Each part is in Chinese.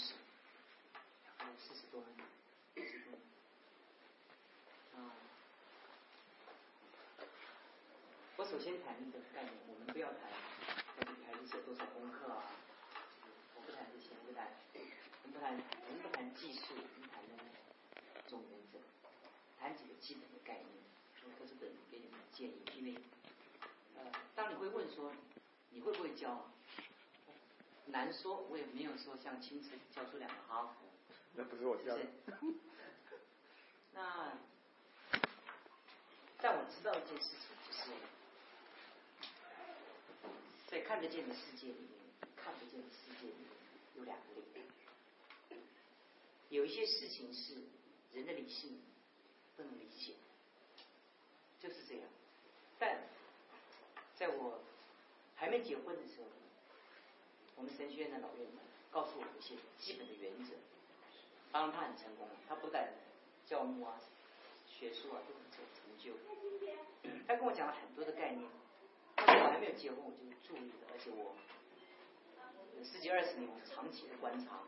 教会做牧师，有四十多年，四十多年，啊。我首先谈一个概念，我们不要谈要给孩子写多少功课啊，我不谈这些，不谈，我们不谈，我们不谈技术，我们谈的总原则，谈几个基本的概念，说都是本给你们建议，因为呃，当你会问说你会不会教，难说，我也没有说像亲自教出两个哈佛，那不是我教的，那但我知道一件事情，就是。在看得见的世界里面，看不见的世界里面有两个领域。有一些事情是人的理性不能理解，就是这样。但在我还没结婚的时候，我们神学院的老院长告诉我们一些基本的原则。当然他很成功，他不但教牧啊、学术啊都很成成就。他跟我讲了很多的概念。我还没有结婚，我就注意了，而且我十几二十年，我长期的观察，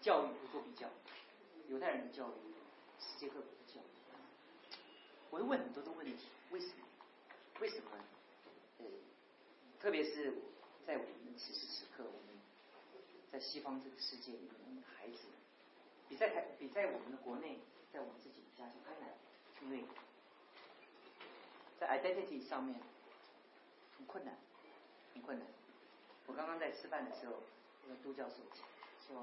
教育不做比较，犹太人的教育，世界各国的教育，我会问很多的问题，为什么？为什么？呃，特别是在我们此时此刻，我们在西方这个世界里面，我们的孩子比在台比在我们的国内，在我们自己家乡还难，因为。在 identity 上面很困难，很困难。我刚刚在吃饭的时候，那个都教授说，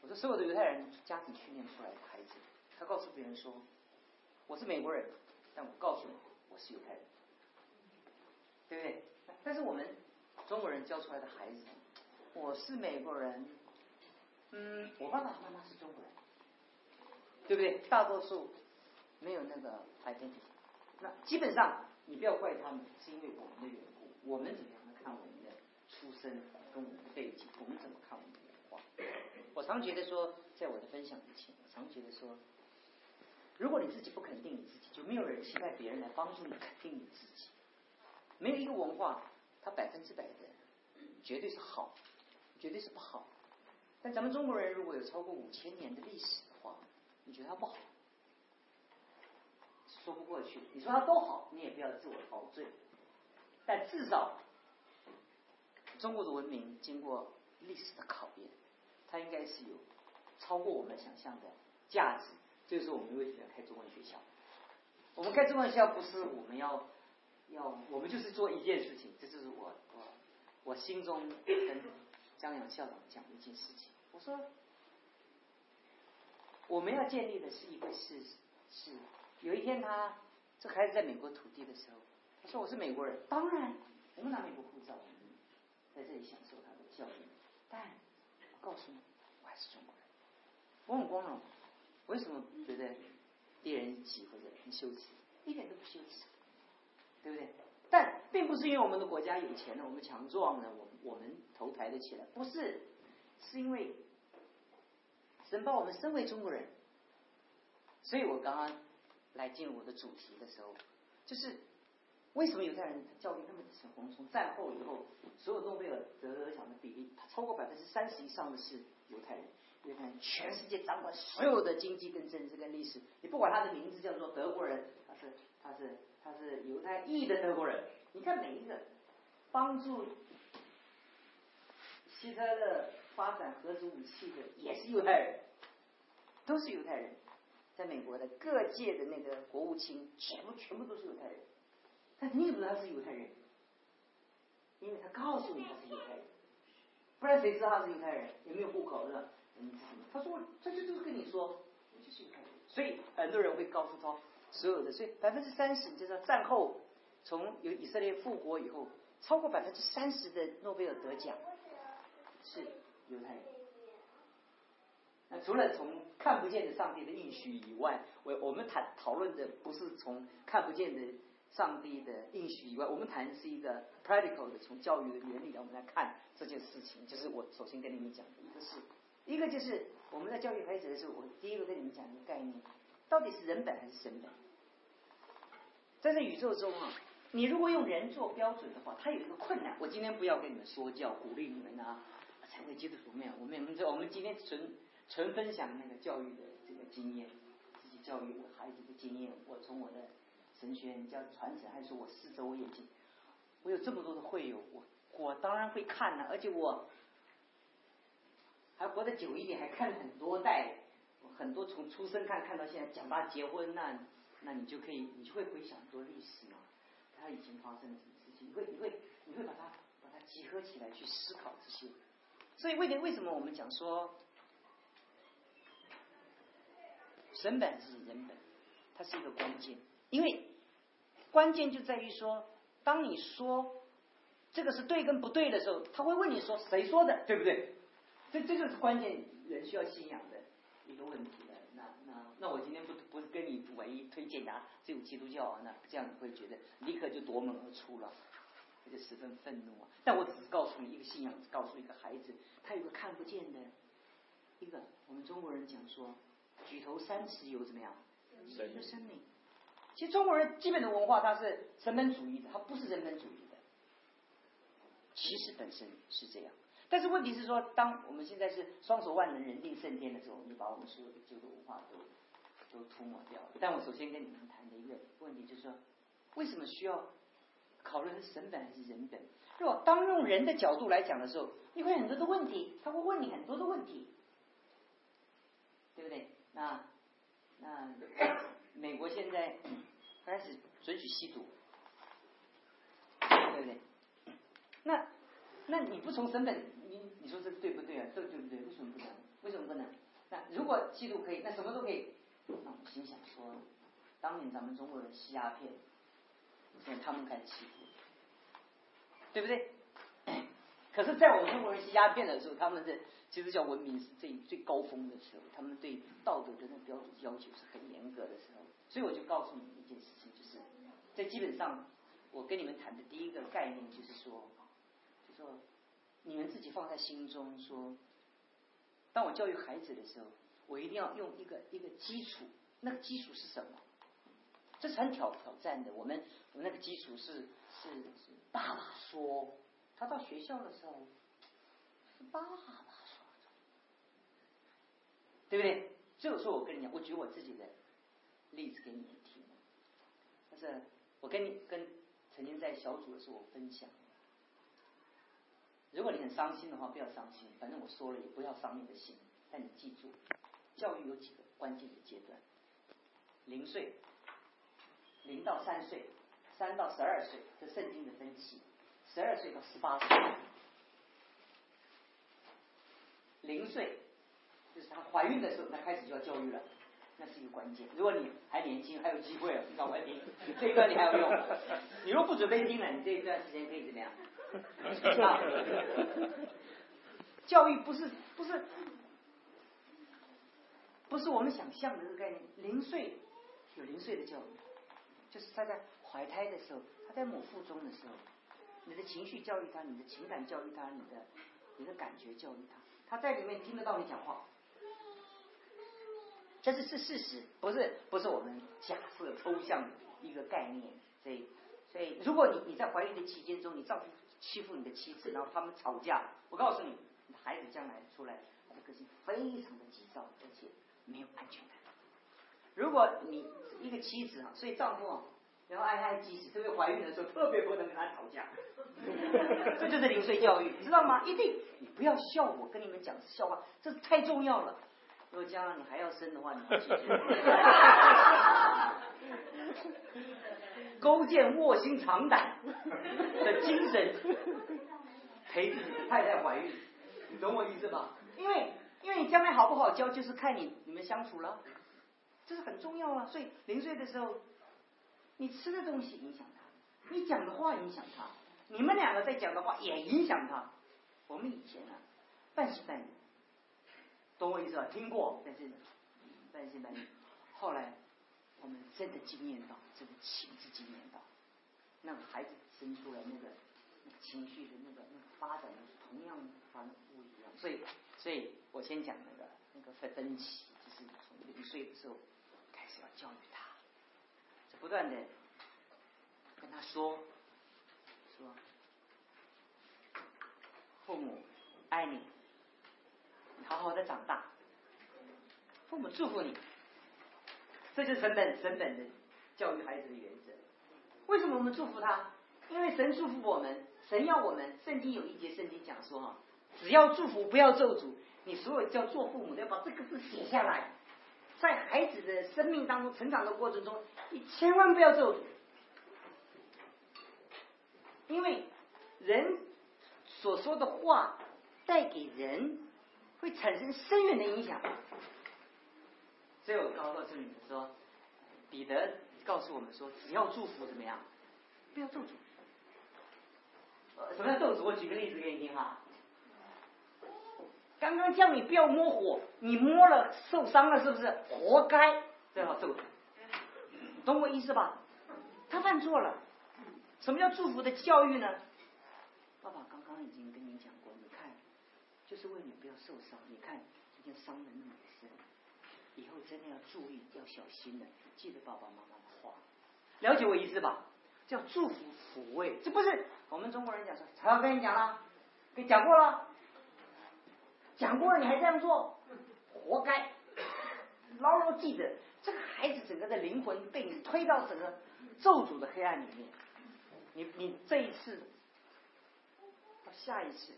我说所有的犹太人家庭训练出来的孩子，他告诉别人说，我是美国人，但我告诉你，我是犹太人，对不对？但是我们中国人教出来的孩子，我是美国人，嗯，我爸爸妈妈是中国人，对不对？大多数没有那个 identity。那基本上，你不要怪他们，是因为我们的缘故。我们怎么样看我们的出身跟我们的背景？我们怎么看我们的文化？我常觉得说，在我的分享之前，我常觉得说，如果你自己不肯定你自己，就没有人期待别人来帮助你肯定你自己。没有一个文化，它百分之百的绝对是好，绝对是不好。但咱们中国人如果有超过五千年的历史的话，你觉得它不好？说不过去，你说它都好，你也不要自我陶醉。但至少，中国的文明经过历史的考验，它应该是有超过我们想象的价值。这就是我们为什么要开中文学校？我们开中文学校不是我们要要，我们就是做一件事情。这就是我我我心中跟江阳校长讲的一件事情。我说，我们要建立的是一个事实是。有一天，他这孩子在美国土地的时候，他说：“我是美国人，当然我们拿美国护照，在这里享受他的教育。但我告诉你，我还是中国人，我很光荣。为什么觉得低人一级或者很羞耻？一点都不羞耻，对不对？但并不是因为我们的国家有钱了，我们强壮了，我我们头抬得起来，不是，是因为神把我们身为中国人。所以我刚刚。来进入我的主题的时候，就是为什么犹太人教育那么成功？从战后以后，所有诺贝尔得奖的比例，超过百分之三十以上的是犹太人。犹太人全世界掌管所有的经济、跟政治、跟历史。你不管他的名字叫做德国人，他是他是他是犹太裔的德国人。你看每一个帮助希特勒发展核子武器的，也是犹太人，都是犹太人。在美国的各界的那个国务卿，全部全部都是犹太人。但你怎么知道他是犹太人？因为他告诉你他是犹太人，不然谁知道他是犹太人？有没有户口是吧？嗯，他说，他就就是跟你说，我就是犹太人。所以很多人会告诉他，所有的，所以百分之三十，你知道战后从有以色列复国以后，超过百分之三十的诺贝尔得奖是犹太人。那除了从看不见的上帝的应许以外，我我们谈讨论的不是从看不见的上帝的应许以外，我们谈是一个 practical 的从教育的原理来我们来看这件事情。就是我首先跟你们讲的一个是，一个就是我们在教育孩子的时候，我第一个跟你们讲一个概念，到底是人本还是神本？在这宇宙中啊，你如果用人做标准的话，它有一个困难。我今天不要跟你们说教，鼓励你们啊，成为基督徒没有？我们我们我们今天纯。纯分享那个教育的这个经验，自己教育我孩子的经验。我从我的神学院教传承，还是我四周眼睛，我有这么多的会友，我我当然会看了，而且我还活得久一点，还看了很多代，很多从出生看看到现在，长大结婚，那那你就可以，你就会回想很多历史嘛，它以前发生了什么事情，你会你会你会把它把它集合起来去思考这些。所以为的为什么我们讲说？神本是人本，它是一个关键，因为关键就在于说，当你说这个是对跟不对的时候，他会问你说谁说的，对不对？这这就是关键，人需要信仰的一个问题了。那那那我今天不跟你唯一推荐啊，只有基督教啊，那这样你会觉得立刻就夺门而出了，就十分愤怒啊。但我只是告诉你一个信仰，告诉一个孩子，他有个看不见的一个，我们中国人讲说。举头三尺有怎么样？神的生命。其实中国人基本的文化，它是神本主义的，它不是人本主义的。其实本身是这样，但是问题是说，当我们现在是双手万能、人定胜天的时候，你把我们所有的旧的文化都都涂抹掉了。但我首先跟你们谈的一个问题就是说，为什么需要考虑是神本还是人本？如果当用人的角度来讲的时候，你会很多的问题，他会问你很多的问题，对不对？那那美国现在开始准许吸毒，对不对？那那你不从神本，你你说这对不对啊？这对不对？为什么不能？为什么不能？那如果吸毒可以，那什么都可以。那我心想说，当年咱们中国人吸鸦片，现在他们开始吸毒，对不对？可是，在我们中国人吸鸦片的时候，他们的。其实叫文明是最最高峰的时候，他们对道德的那标准要求是很严格的时候。所以我就告诉你们一件事情，就是在基本上，我跟你们谈的第一个概念就是说，就说你们自己放在心中，说当我教育孩子的时候，我一定要用一个一个基础，那个基础是什么？这是很挑挑战的。我们我们那个基础是是是爸爸说，他到学校的时候是爸爸说。对不对？这个时候我跟你讲，我举我自己的例子给你们听。但是我跟你跟曾经在小组的时候我分享，如果你很伤心的话，不要伤心，反正我说了也不要伤你的心。但你记住，教育有几个关键的阶段：零岁、零到三岁、三到十二岁，这圣经的分期；十二岁到十八岁，零岁。就是她怀孕的时候，那开始就要教育了，那是一个关键。如果你还年轻，还有机会，你赶快听这一段，你还有用。你若不准备听了，你这一段时间可以怎么样？教育不是不是不是我们想象的这个概念。零岁有零岁的教育，就是他在怀胎的时候，他在母腹中的时候，你的情绪教育他，你的情感教育他，你的你的感觉教育他，他在里面听得到你讲话。这是是事实，不是不是我们假设抽象的一个概念。所以所以，如果你你在怀孕的期间中，你丈夫欺负你的妻子，然后他们吵架，我告诉你，你的孩子将来出来，他的个性非常的急躁，而且没有安全感。如果你一个妻子啊，所以丈夫啊，然后爱爱妻子特别怀孕的时候，特别不能跟他吵架。这就是零碎教育，你知道吗？一定，你不要笑我，跟你们讲笑话，这太重要了。如果将来你还要生的话，你记住，勾践卧薪尝胆的精神，陪自己的太太怀孕，你懂我意思吧？因为因为你将来好不好教，就是看你你们相处了。这是很重要啊。所以零岁的时候，你吃的东西影响他，你讲的话影响他，你们两个在讲的话也影响他。我们以前啊，半信半疑，懂我意思吧？听过，但是半信半疑。后来我们真的经验到，真的亲自经验到，那个孩子生出来那个那情绪的那个那个发展，同样发生不一样。所以，所以我先讲那个那个分分歧，就是从零岁的时候开始要教育他，就不断的跟他说说。父母爱你，你好好的长大。父母祝福你，这就是神本神本的教育孩子的原则。为什么我们祝福他？因为神祝福我们，神要我们。圣经有一节圣经讲说哈，只要祝福，不要咒诅。你所有叫做父母的，要把这个字写下来，在孩子的生命当中成长的过程中，你千万不要咒诅，因为人。所说的话带给人会产生深远的影响，所以我告诉你们说，彼得告诉我们说，只要祝福怎么样，不要咒诅。什么叫咒诅？我举个例子给你听哈。刚刚叫你不要摸火，你摸了受伤了，是不是？活该，这叫咒诅。懂我意思吧？他犯错了。什么叫祝福的教育呢？爸爸刚刚已经跟你讲过，你看，就是为你不要受伤。你看，已经伤的那么深，以后真的要注意，要小心的。记得爸爸妈妈的话，了解我意思吧？叫祝福抚慰，这不是我们中国人讲说，才要跟你讲了，给讲过了，讲过了，你还这样做，活该！牢牢记得，这个孩子整个的灵魂被你推到整个咒诅的黑暗里面。你你这一次。到下一次，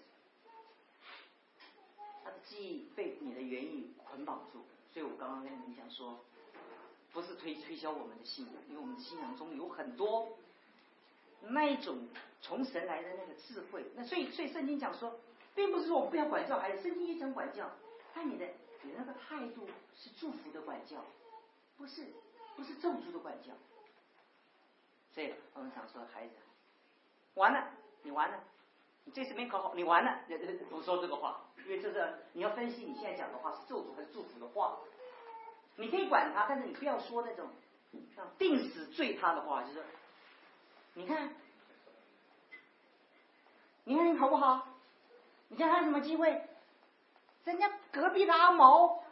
他的记忆被你的言语捆绑住，所以我刚刚跟你讲说，不是推推销我们的信仰，因为我们的信仰中有很多那一种从神来的那个智慧。那所以，所以圣经讲说，并不是说我们不想管教孩子，圣经也讲管教，但你的你那个态度是祝福的管教，不是不是咒诅的管教。所以我们常说孩子，完了，你完了。你这次没考好，你完了。不说这个话，因为这是你要分析你现在讲的话是咒诅还是祝福的话。你可以管他，但是你不要说那种像定死罪他的话，就是你看，你看你好不好？你看还有什么机会？人家隔壁的阿毛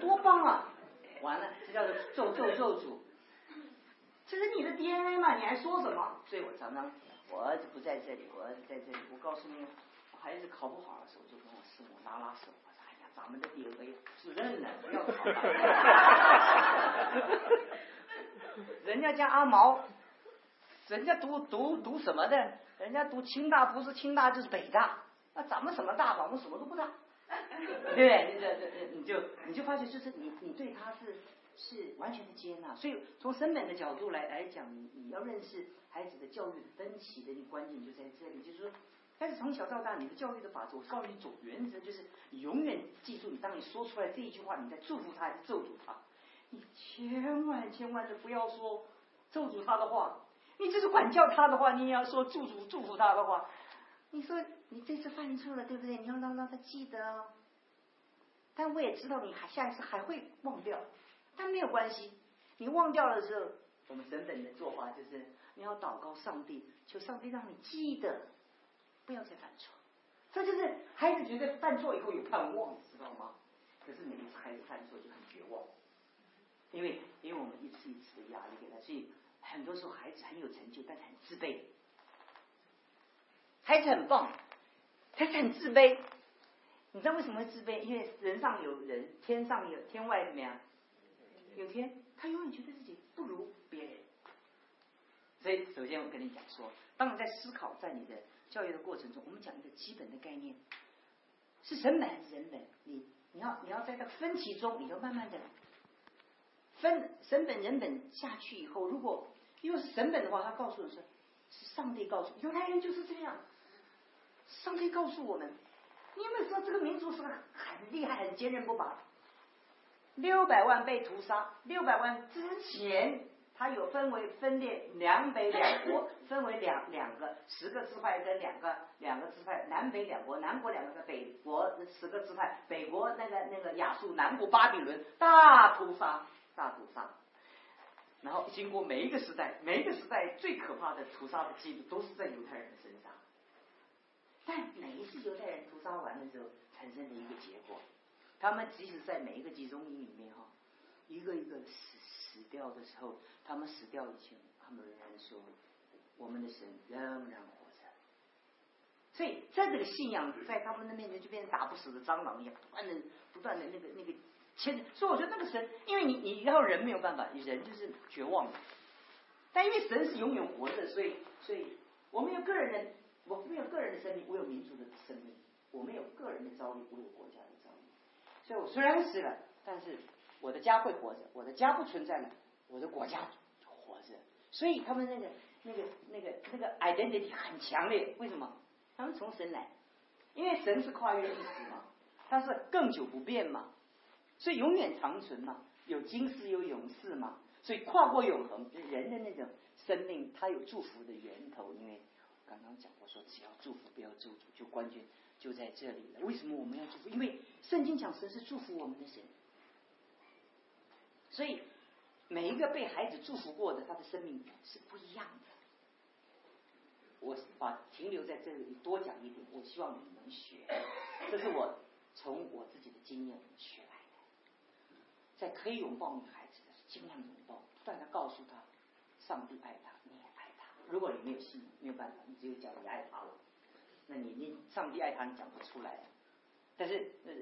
多棒啊！完了，这叫做咒咒咒诅。这是你的 DNA 嘛？你还说什么？所以我常常。我儿子不在这里，我儿子在这里。我告诉你，孩子考不好的时候，就跟我师母拉拉手。我说：“哎呀，咱们的 DNA 是认了，不要考。人家家阿毛，人家读读读什么的？人家读清大，不是清大就是北大。那咱们什么大？我们什么都不大，对不对？你这这你就你就发现，就是你你对他是。是完全的接纳，所以从生本的角度来来讲，你你要认识孩子的教育的分歧的那关键就在这里，就是说，但是从小到大，你的教育的法则，我告诉你总原则，就是你永远记住，你当你说出来这一句话，你在祝福他还是咒诅他，你千万千万的不要说咒诅他的话，你就是管教他的话，你也要说祝福祝福他的话。你说你这次犯错了，对不对？你要让让他记得哦，但我也知道你还下一次还会忘掉。但没有关系，你忘掉了之后，我们神本的做法就是你要祷告上帝，求上帝让你记得，不要再犯错。这就是孩子觉得犯错以后有盼望，知道吗？可是每一次孩子犯错就很绝望，因为因为我们一次一次的压力给他，所以很多时候孩子很有成就，但是很自卑。孩子很棒，他是很自卑。你知道为什么会自卑？因为人上有人，天上有天外怎么样？有天，他永远觉得自己不如别人。所以，首先我跟你讲说，当你在思考在你的教育的过程中，我们讲一个基本的概念，是神本还是人本？你你要你要在这个分歧中，你要慢慢的分神本人本下去以后，如果因为是神本的话，他告诉的是是上帝告诉犹太人就是这样，上帝告诉我们，你有没有知道这个民族是很厉害、很坚韧不拔？六百万被屠杀，六百万之前，它有分为分裂南北两国，分为两两个十个支派跟两个两个支派，南北两国，南国两个北国十个支派，北国那个那个亚述，南国巴比伦，大屠杀，大屠杀。然后经过每一个时代，每一个时代最可怕的屠杀的记录都是在犹太人的身上。但每一次犹太人屠杀完的时候，产生的一个结果，他们即使在每一个集中营里面哈，一个一个死死掉的时候，他们死掉以前，他们仍然说我们的神仍然活着。所以在这个信仰在他们的面前就变成打不死的蟑螂一样，不断的不断的那个那个。其实，所以我觉得那个神，因为你你要人没有办法，人就是绝望的。但因为神是永远活着，所以所以我们有个人的，我没有个人的生命，我有民族的生命；我们有个人的遭遇，我有国家的遭遇。所以我虽然死了，但是我的家会活着，我的家不存在了，我的国家活着。所以他们那个那个那个那个 identity 很强烈。为什么？他们从神来，因为神是跨越历史嘛，他是更久不变嘛。所以永远长存嘛，有金世有永世嘛，所以跨过永恒，人的那种生命，它有祝福的源头。因为刚刚讲过说，只要祝福不要咒诅，就关键就在这里了。为什么我们要祝福？因为圣经讲神是祝福我们的神，所以每一个被孩子祝福过的，他的生命是不一样的。我把停留在这里多讲一点，我希望你们能学，这是我从我自己的经验学。在可以拥抱女孩子的时候，尽量拥抱，不断的告诉她，上帝爱她，你也爱她。如果你没有信，没有办法，你只有讲你爱她了，那你你上帝爱她，你讲不出来。但是，呃，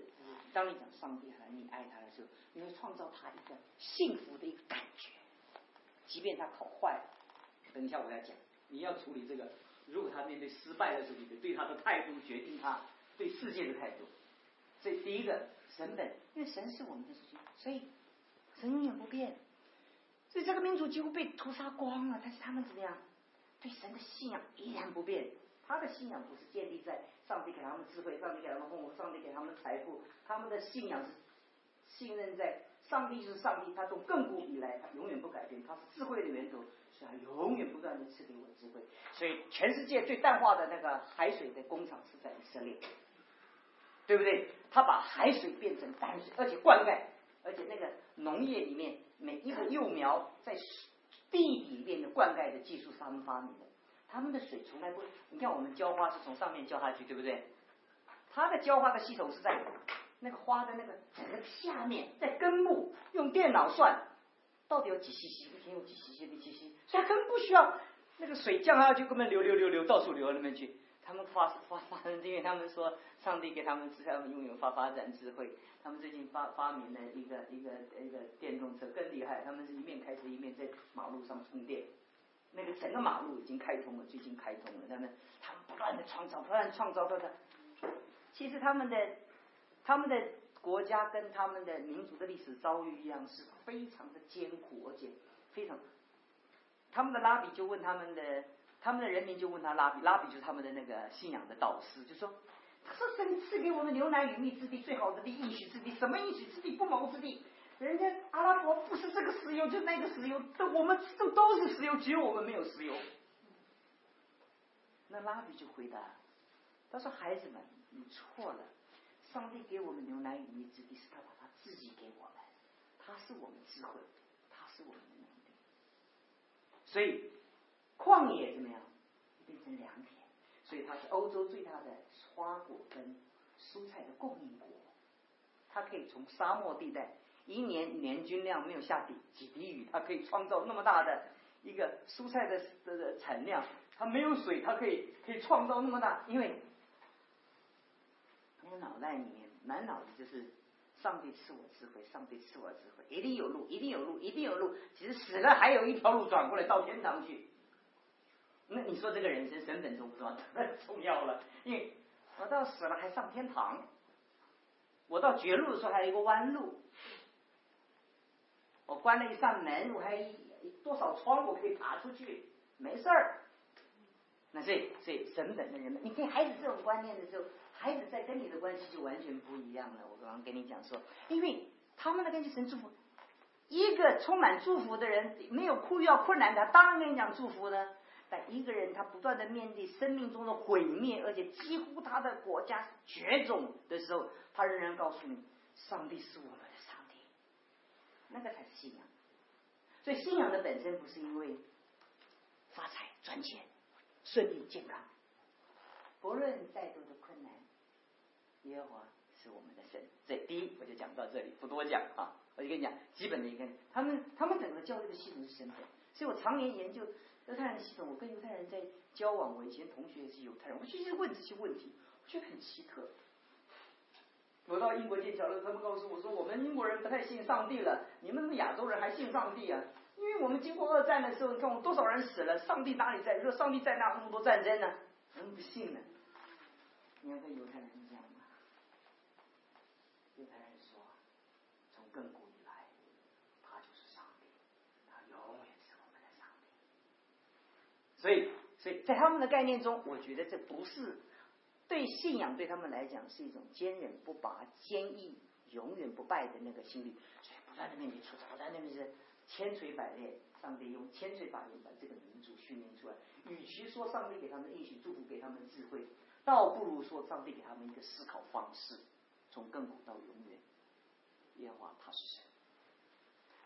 当你讲上帝爱你爱她的时候，你会创造她一个幸福的一个感觉，即便她考坏了。等一下我要讲，你要处理这个，如果他面对失败的时候，你对他的态度决定他对世界的态度。这第一个。神本，因为神是我们的主，所以神永远不变。所以这个民族几乎被屠杀光了，但是他们怎么样？对神的信仰依然不变。他的信仰不是建立在上帝给他们智慧、上帝给他们丰富、上帝给他们财富，他们的信仰是信任在上帝是上帝，他从亘古以来他永远不改变，他是智慧的源头，所以他永远不断的赐给我智慧。所以全世界最淡化的那个海水的工厂是在以色列。对不对？他把海水变成淡水，而且灌溉，而且那个农业里面每一个幼苗在地里面的灌溉的技术是他们发明的。他们的水从来不，你看我们浇花是从上面浇下去，对不对？他的浇花的系统是在那个花的那个整个下面，在根部用电脑算到底有几 cc，一天有几 cc 的 cc，所以根本不需要那个水降下去，根本流流流流到处流到那边去。他们发发发生，因为他们说上帝给他们，他们拥有发发展智慧。他们最近发发明了一个一个一个电动车更厉害，他们是一面开车一面在马路上充电，那个整个马路已经开通了，最近开通了。他们他们不断的创造，不断创造，他。其实他们的他们的国家跟他们的民族的历史遭遇一样，是非常的艰苦，而且非常。他们的拉比就问他们的。他们的人民就问他拉比，拉比就是他们的那个信仰的导师，就说：“是神赐给我们牛奶与蜜之地，最好的地，应许之地，什么应许之地？不毛之地。人家阿拉伯不是这个石油，就那个石油，都我们都都是石油，只有我们没有石油。”那拉比就回答：“他说孩子们，你错了，上帝给我们牛奶与蜜之地，是他把他自己给我们，他是我们智慧，他是我们的能力，所以。”旷野怎么样？变成良田，所以它是欧洲最大的花果跟蔬菜的供应国。它可以从沙漠地带，一年年均量没有下几滴雨，它可以创造那么大的一个蔬菜的的产量。它没有水，它可以可以创造那么大，因为那个脑袋里面满脑子就是上帝赐我智慧，上帝赐我智慧，一定有路，一定有路，一定有路。其实死了还有一条路转过来到天堂去。那你说这个人生身份重不重要？太重要了，因为我到死了还上天堂，我到绝路的时候还有一个弯路，我关了一扇门，我还多少窗我可以爬出去，没事儿。那所以所以神本的人们，你给孩子这种观念的时候，孩子在跟你的关系就完全不一样了。我刚刚跟你讲说，因为他们的根据神祝福。一个充满祝福的人，没有哭要困难的，当然跟你讲祝福呢。但一个人他不断的面对生命中的毁灭，而且几乎他的国家绝种的时候，他仍然告诉你，上帝是我们的上帝，那个才是信仰。所以信仰的本身不是因为发财赚钱、顺利健康，不论再多的困难，耶和华是我们的神。这第一，我就讲到这里，不多讲啊。我就跟你讲，基本的一个，他们他们整个教育的系统是神的，所以我常年研究犹太人系统。我跟犹太人在交往，我以前同学也是犹太人，我就去问这些问题，我觉得很奇特。我到英国剑桥了，他们告诉我说，我们英国人不太信上帝了，你们亚洲人还信上帝啊？因为我们经过二战的时候，你看我们多少人死了，上帝哪里在？说上帝在那那么多战争呢？他们不信呢。你要跟犹太人是这样吗？犹太人说，从亘古。所以，所以在他们的概念中，我觉得这不是对信仰对他们来讲是一种坚韧不拔、坚毅、永远不败的那个心理。所以不断的面对挫折，不断的面对千锤百炼。上帝用千锤百炼把这个民族训练出来。与其说上帝给他们应许祝福，给他们智慧，倒不如说上帝给他们一个思考方式，从亘古到永远。耶和华他是谁？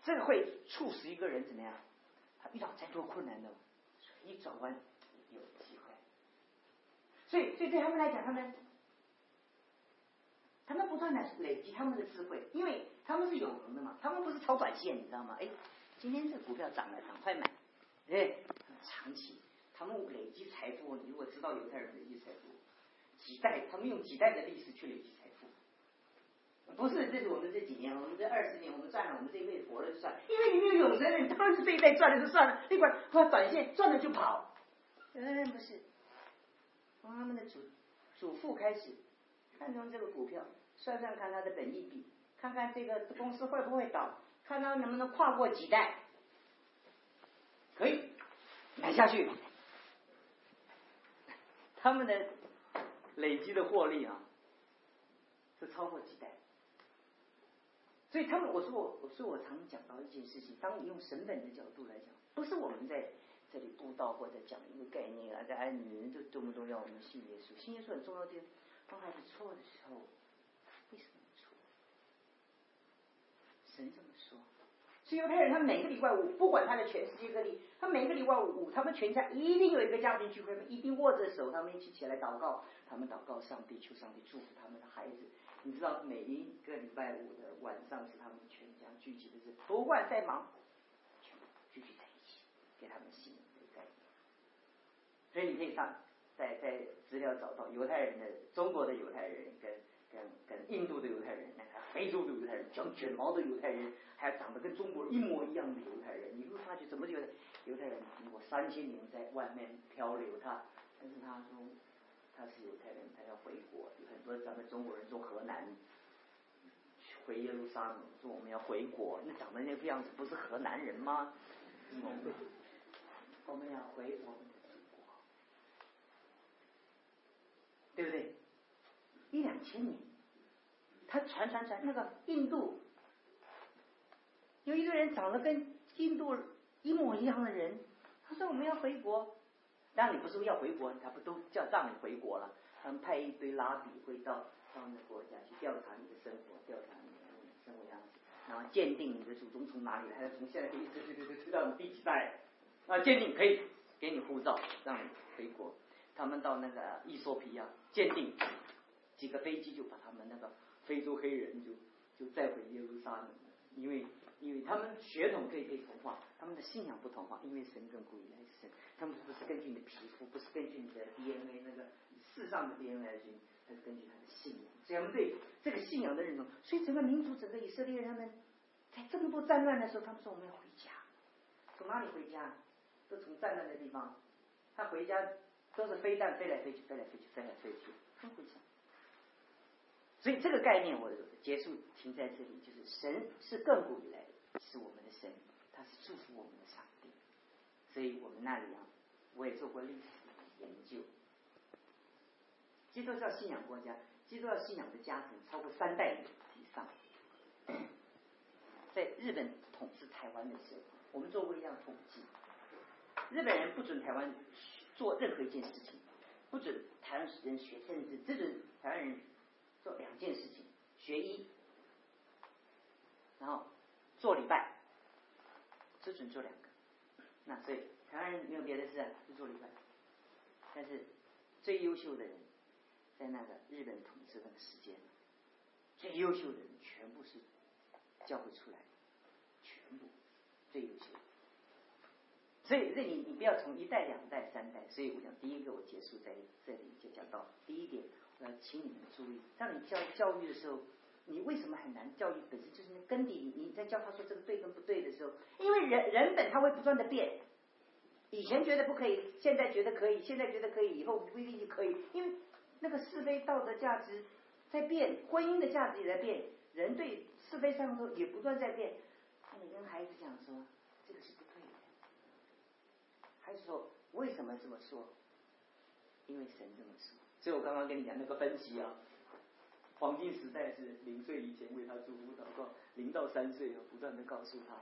这个会促使一个人怎么样？他遇到再多困难的。一转弯有机会，所以，所以对他们来讲，他们，他们不断的累积他们的智慧，因为他们是永恒的嘛，他们不是炒短线，你知道吗？哎，今天这股票涨了，赶快买，哎，长期，他们累积财富，你如果知道犹太人累积财富，几代，他们用几代的历史去累积。不是，这是我们这几年，我们这二十年，我们赚了，我们这一辈子活了就算。因为你没有永生，你当然是这一代赚了就算了。你管他短线赚了就跑，嗯，不是。从他们的祖祖父开始，看中这个股票，算算看它的本益比，看看这个公司会不会倒，看它能不能跨过几代，可以买下去。他们的累积的获利啊，是超过几代。所以他们，我说我，我说我常讲到一件事情，当你用神本的角度来讲，不是我们在这里布道或者讲一个概念啊，在哎，女人就多么重要？我们信耶稣，信耶稣很重要的。当孩子错的时候，为什么错？神这么说。所以犹太人，他每个礼拜五，不管他的全世界各地，他每个礼拜五，他们全家一定有一个家庭聚会，一定握着手，他们一起起来祷告，他们祷告上帝，求上帝祝福他们的孩子。你知道每一个礼拜五的晚上是他们全家聚集的日子，不管再忙，全部聚集在一起，给他们信的概念。所以你可以上在在资料找到犹太人的中国的犹太人跟跟跟印度的犹太人，还有非洲的犹太人，长卷毛的犹太人，还有长得跟中国一模一样的犹太人，你会发觉怎么犹犹太人经过三千年在外面漂流，他但是他说。他是犹太人，他要回国。有很多咱们中国人从河南回耶路撒冷，说我们要回国。那长得那个样子，不是河南人吗？我们要回我们的祖国，对不对？一两千年，他传传传，那个印度有一个人长得跟印度一模一样的人，他说我们要回国。当你不是要回国，他不都叫让你回国了？他们派一堆拉比会到他们的国家去调查你的生活，调查你的生活样子，然后鉴定你的祖宗从哪里来，从现在可以推推推推推到你第几代，啊，鉴定可以给你护照，让你回国。他们到那个伊索比亚鉴定，几个飞机就把他们那个非洲黑人就就载回耶路撒冷，因为。因为他们血统可以被同化，他们的信仰不同化，因为神跟古以来是神，他们不是根据你的皮肤，不是根据你的 DNA 那个世上的 DNA 来信，他是根据他的信仰，所以他们对这个信仰的认同。所以整个民族，整个以色列人，他们在这么多战乱的时候，他们说我们要回家，从哪里回家？都从战乱的地方，他回家都是飞弹飞来飞去，飞来飞去，飞来飞去，他回家。所以这个概念我结束停在这里，就是神是亘古以来。是我们的神，他是祝福我们的上帝，所以我们那里啊，我也做过历史研究。基督教信仰国家，基督教信仰的家庭超过三代以上，在日本统治台湾的时候，我们做过一样统计，日本人不准台湾做任何一件事情，不准台湾人学政治，只准台湾人做两件事情：学医，然后做礼拜，只准做两个。那所以台湾人没有别的事啊，就做礼拜。但是最优秀的人，在那个日本统治那个时间，最优秀的人全部是教会出来的，全部最优秀。所以这你你不要从一代、两代、三代。所以我想第一个，我结束在这里就讲到第一点，我要请你们注意，当你教教育的时候，你为什么很难教育？本身就是那根底，你在教他说这个对跟不对的时候，因为人人本他会不断的变。以前觉得不可以，现在觉得可以，现在觉得可以，以后不一定就可以。因为那个是非道德价值在变，婚姻的价值也在变，人对是非上头也不断在变。那你跟孩子讲说，这个是不对的。孩子说，为什么这么说？因为神这么说。所以我刚刚跟你讲那个分析啊，黄金时代是零岁以前为他祝福祷告，零到三岁不断的告诉他。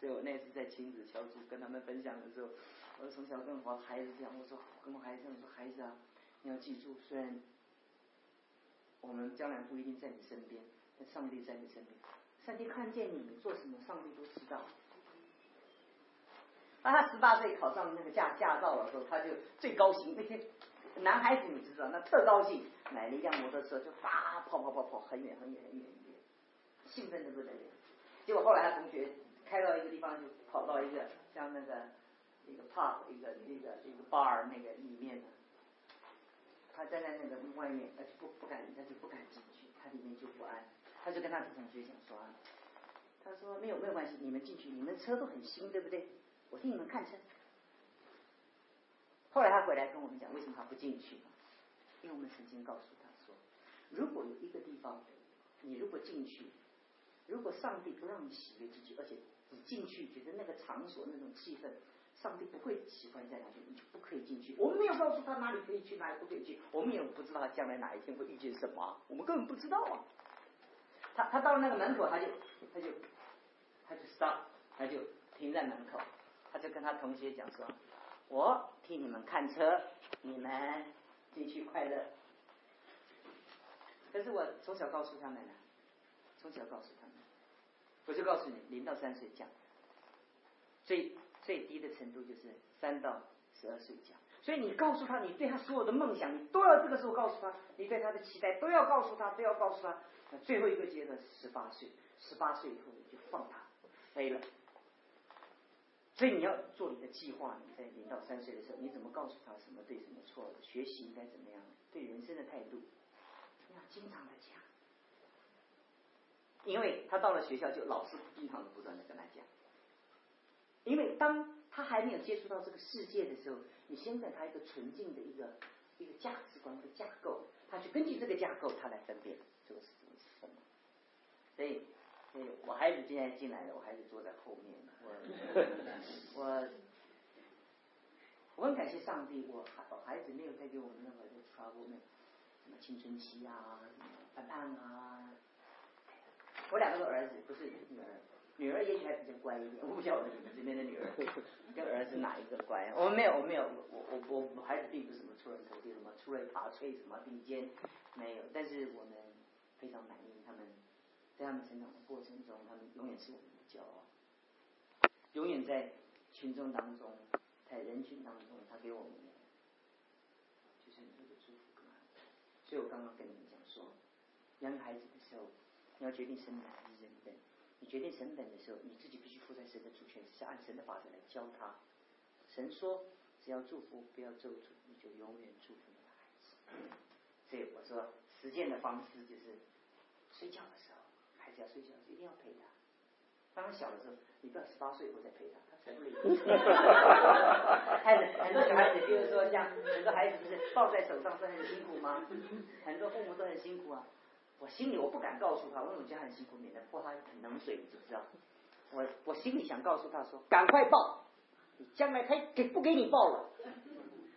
所以我那次在亲子小组跟他们分享的时候。我从小跟我孩子讲，我说跟我孩子讲，我说孩子啊，你要记住，虽然我们将来不一定在你身边，但上帝在你身边。上帝看见你做什么，上帝都知道。当他十八岁考上那个驾驾照的时候，他就最高兴。那些男孩子你知道，那特高兴，买了一辆摩托车就叭跑跑跑跑很远很远很远很远，兴奋的不得了。结果后来他同学开到一个地方，就跑到一个像那个。一个 pub，一个一个一个 bar 那个里面的，他站在那个外面，他就不不敢，他就不敢进去，他里面就不安，他就跟他同学讲说，他说没有没有关系，你们进去，你们车都很新，对不对？我替你们看车。后来他回来跟我们讲，为什么他不进去？因为我们曾经告诉他说，如果有一个地方，你如果进去，如果上帝不让你喜悦进去，而且你进去觉得那个场所那种气氛。上帝不会喜欢在那里，你就不可以进去。我们没有告诉他哪里可以去，哪里不可以去。我们也不知道他将来哪一天会遇见什么，我们根本不知道啊。他他到了那个门口，他就他就他就 stop，他就停在门口，他就跟他同学讲说：“我替你们看车，你们进去快乐。”可是我从小告诉他们呢，从小告诉他们，我就告诉你，零到三岁讲，最。最低的程度就是三到十二岁讲，所以你告诉他，你对他所有的梦想，你都要这个时候告诉他，你对他的期待都要告诉他，都要告诉他。最后一个阶段十八岁，十八岁以后你就放他飞了。所以你要做你的计划，你在零到三岁的时候，你怎么告诉他什么对什么错，学习应该怎么样，对人生的态度，要经常的讲，因为他到了学校就老师经常的不断的跟他讲。因为当他还没有接触到这个世界的时候，你先给他一个纯净的一个一个价值观的架构，他去根据这个架构，他来分辨这个是什么是什么。所以，我孩子今天进来了，我孩子坐在后面。我我我很感谢上帝，我孩孩子没有带给我们任何的 trouble，什么青春期啊，反叛啊。我两个都儿子，不是女儿。女儿也许还比较乖一点，我不晓得你们这边的女儿跟儿子哪一个乖。我们没有，我没有，我我我我孩子并不是什么出人头地，什么出类拔萃，什么顶尖，没有。但是我们非常满意他们，在他们成长的过程中，他们永远是我们的骄傲，永远在群众当中，在人群当中，他给我们的就是很多的祝福。所以我刚刚跟你们讲说，养孩子的时候，你要决定生哪。你决定神本的时候，你自己必须负在神的主权，是按神的法则来教他。神说，只要祝福，不要咒诅，你就永远祝福你的孩子。所以我说，实践的方式就是睡觉的时候，睡觉，一定要陪他。当他小的时候，你不要十八岁以后再陪他，他才不累。孩子，很多小孩子，比如说像很多孩子，不是抱在手上是很辛苦吗？很多父母都很辛苦啊。我心里我不敢告诉他，我我家很辛苦，免得泼他一冷水，你知不知道？我我心里想告诉他说，赶快抱，你将来他给不给你抱了？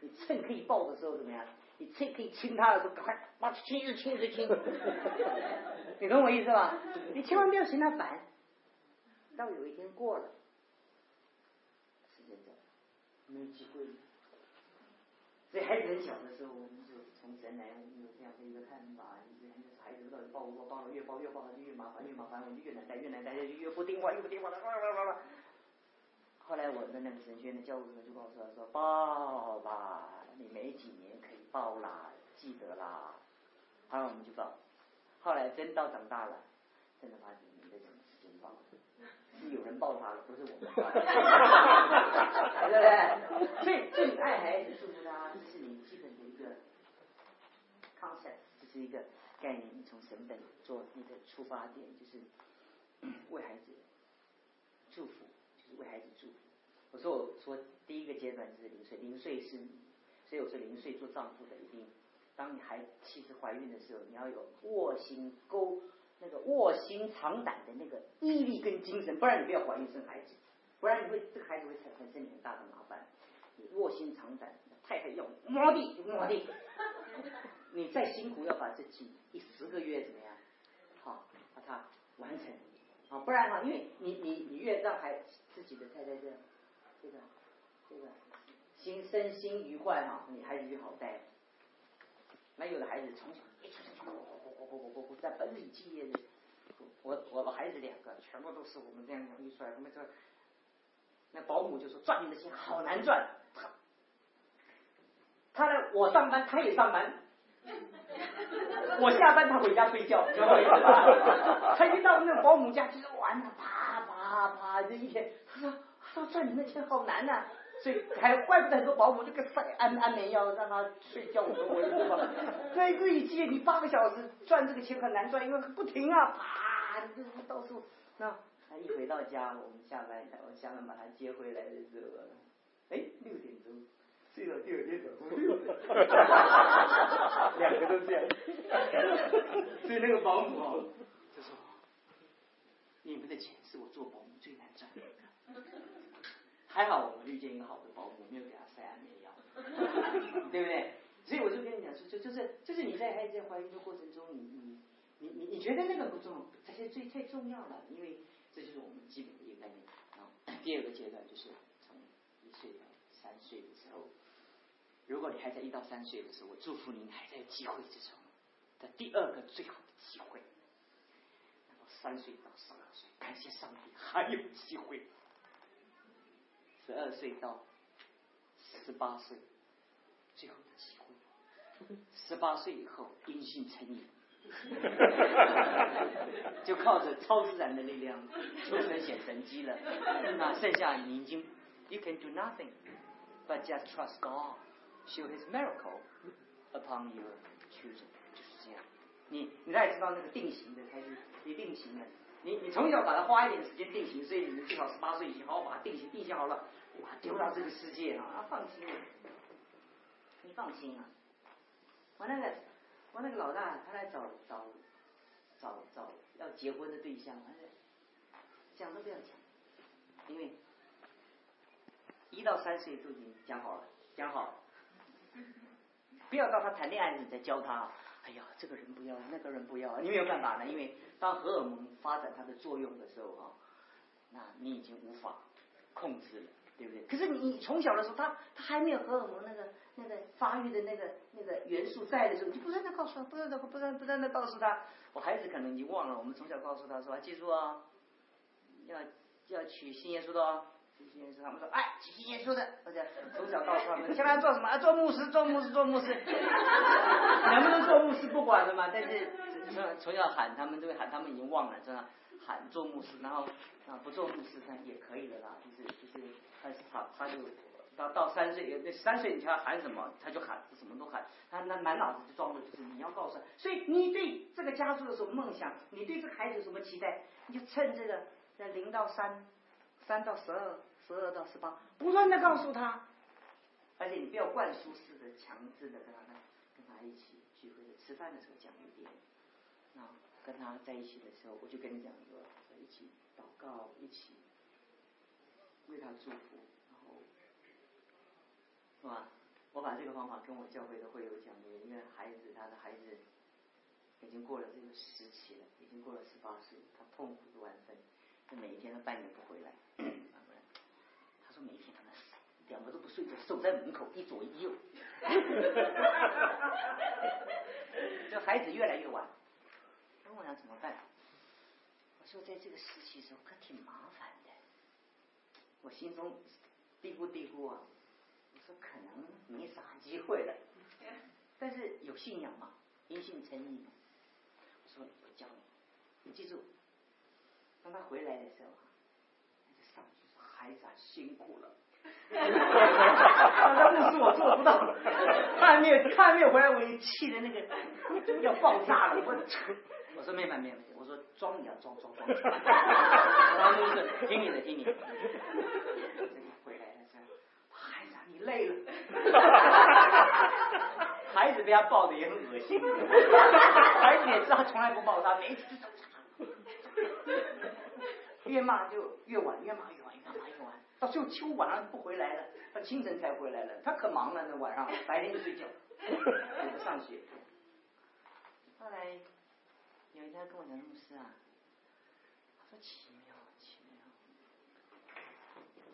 你趁可以抱的时候怎么样？你趁可以亲他的时候，赶快把亲一亲一亲。你懂我意思吧？你千万不要嫌他烦。到有一天过了，时间到，没有机会了。所以孩子很小的时候，我们就从神来，我们有这样的一个看法：，孩子到底抱不抱？抱了越抱越抱，就越麻烦，越麻烦，我们越难带，越难带，就越不听话，越不听话了，哇哇哇哇！后来我的那个神学院的教务主任就告诉他说：“抱吧，你没几年可以抱啦，记得啦。”后来我们就抱。后来真到长大了，真的发现你的什么时间抱？是有人抱他了，不是我们抱。对不对？所以，所以爱孩子、祝福他，这是你基本的一个 concept，这是一个概念。你从神本做你的出发点，就是为孩子祝福。就是为孩子祝福。我说，我说第一个阶段就是零岁，零岁是，所以我说零岁做丈夫的一定，当你还妻子怀孕的时候，你要有卧薪勾那个卧薪尝胆的那个毅力跟精神，不然你不要怀孕生孩子，不然你会这个孩子会产生很大的麻烦。卧薪尝胆，太太要摸地就摸地，你再辛苦要把这几一十个月怎么样，好把它完成，啊，不然哈，因为你你你越让孩自己的太太这样，这个这个心身心愉快哈，你孩子就好带。那有的孩子从小一出生就咕咕咕咕咕咕在本领基业的，我我的孩子两个全部都是我们这样养育出来，我们这那保姆就说赚你的钱好难赚，他他呢我上班他也上班，我下班他回家睡觉，知道吧？他一到那个保姆家就是玩的啪啪啪这一天。他说：“他说赚你的钱好难呐，所以还怪不得很多保姆这个塞安安眠药让他睡觉，我我知道吧？在这一季你八个小时赚这个钱很难赚，因为不停啊，啪，你这到处那他一回到家，我们下班，我下班把他接回来的时候，哎，六点钟睡到第二天早上六点，两个都这样，所以那个保姆就说：你们的钱是我做保姆最难赚的。”还好我们遇见一个好的保姆，没有给他塞安眠药，对不对？所以我就跟你讲说，就就是就是你在孩子在怀孕的过程中，你你你你你觉得那个不重要，这些最太重要了，因为这就是我们基本的一个概念。啊，第二个阶段就是从一岁到三岁的时候，如果你还在一到三岁的时候，我祝福您还在机会之中的第二个最好的机会。然后三岁到十二岁，感谢上帝还有机会。十二岁到十八岁，最后的机会。十八岁以后，因信成瘾，就靠着超自然的力量，求神显神迹了。那剩下你已经，you can do nothing but just trust God, show His miracle upon your children，就是这样。你你大概知道那个定型的它是一定型的。你你从小把它花一点时间定型，所以你们最好十八岁以前好好把它定型定型好了，哇，丢到这个世界啊，放心，你放心啊。我那个我那个老大，他来找找找找要结婚的对象，讲都不要讲，因为一到三岁都已经讲好了，讲好了，不要到他谈恋爱你再教他。哎呀，这个人不要，那个人不要，你没有办法呢，因为当荷尔蒙发展它的作用的时候啊，那你已经无法控制了，对不对？可是你从小的时候，他他还没有荷尔蒙那个那个发育的那个那个元素在的时候，你不断的告诉他，不断的不断不断的告诉他，我孩子可能已经忘了，我们从小告诉他说，记住啊，要要娶新耶稣的哦。他们说，哎，新耶稣的，大家从小告诉他们，将来做什么？啊，做牧师，做牧师，做牧师。能不能做牧师不管的嘛，但是从从小喊他们都会喊，他们已经忘了，真的？喊做牧师，然后啊不做牧师他也可以的啦，就是就是他他他就到到三岁，那三岁你叫他喊什么，他就喊，什么都喊，他那满脑子就装的就是你要告诉他，所以你对这个家族有什么梦想？你对这个孩子有什么期待？你就趁这个在零到三。三到十二，十二到十八，不断的告诉他，而且你不要灌输式的、强制的跟他跟他一起聚会，吃饭的时候讲一点，啊，跟他在一起的时候，我就跟你讲说，一起祷告，一起为他祝福，然后是吧？我把这个方法跟我教会的会友讲的，因为孩子他的孩子已经过了这个时期了，已经过了十八岁，他痛苦万分。他每一天都半夜不回来。他说每一天他们两个都不睡着，守在门口一左一右。这孩子越来越晚，问我俩怎么办？我说在这个时期时候可挺麻烦的。我心中嘀咕嘀咕啊，我说可能没啥机会了，但是有信仰嘛，因信称义。我说我教你，你记住，当他回来的时候辛苦了。那牧师我做不到，看没有看没有回来，我一气的那个要爆炸了。我我说没办没办，我说装你要装装装。然后牧师听你的听你的。回来的时候，孩子你累了。孩子被他抱的也很恶心。孩子也知道他从来不抱他，每次越骂就越晚，越骂越晚，越骂越晚。到最后几乎晚上不回来了，他清晨才回来了。他可忙了，那晚上白天就睡觉，也不上学。后来有一天跟我讲，牧师啊，他说奇妙奇妙，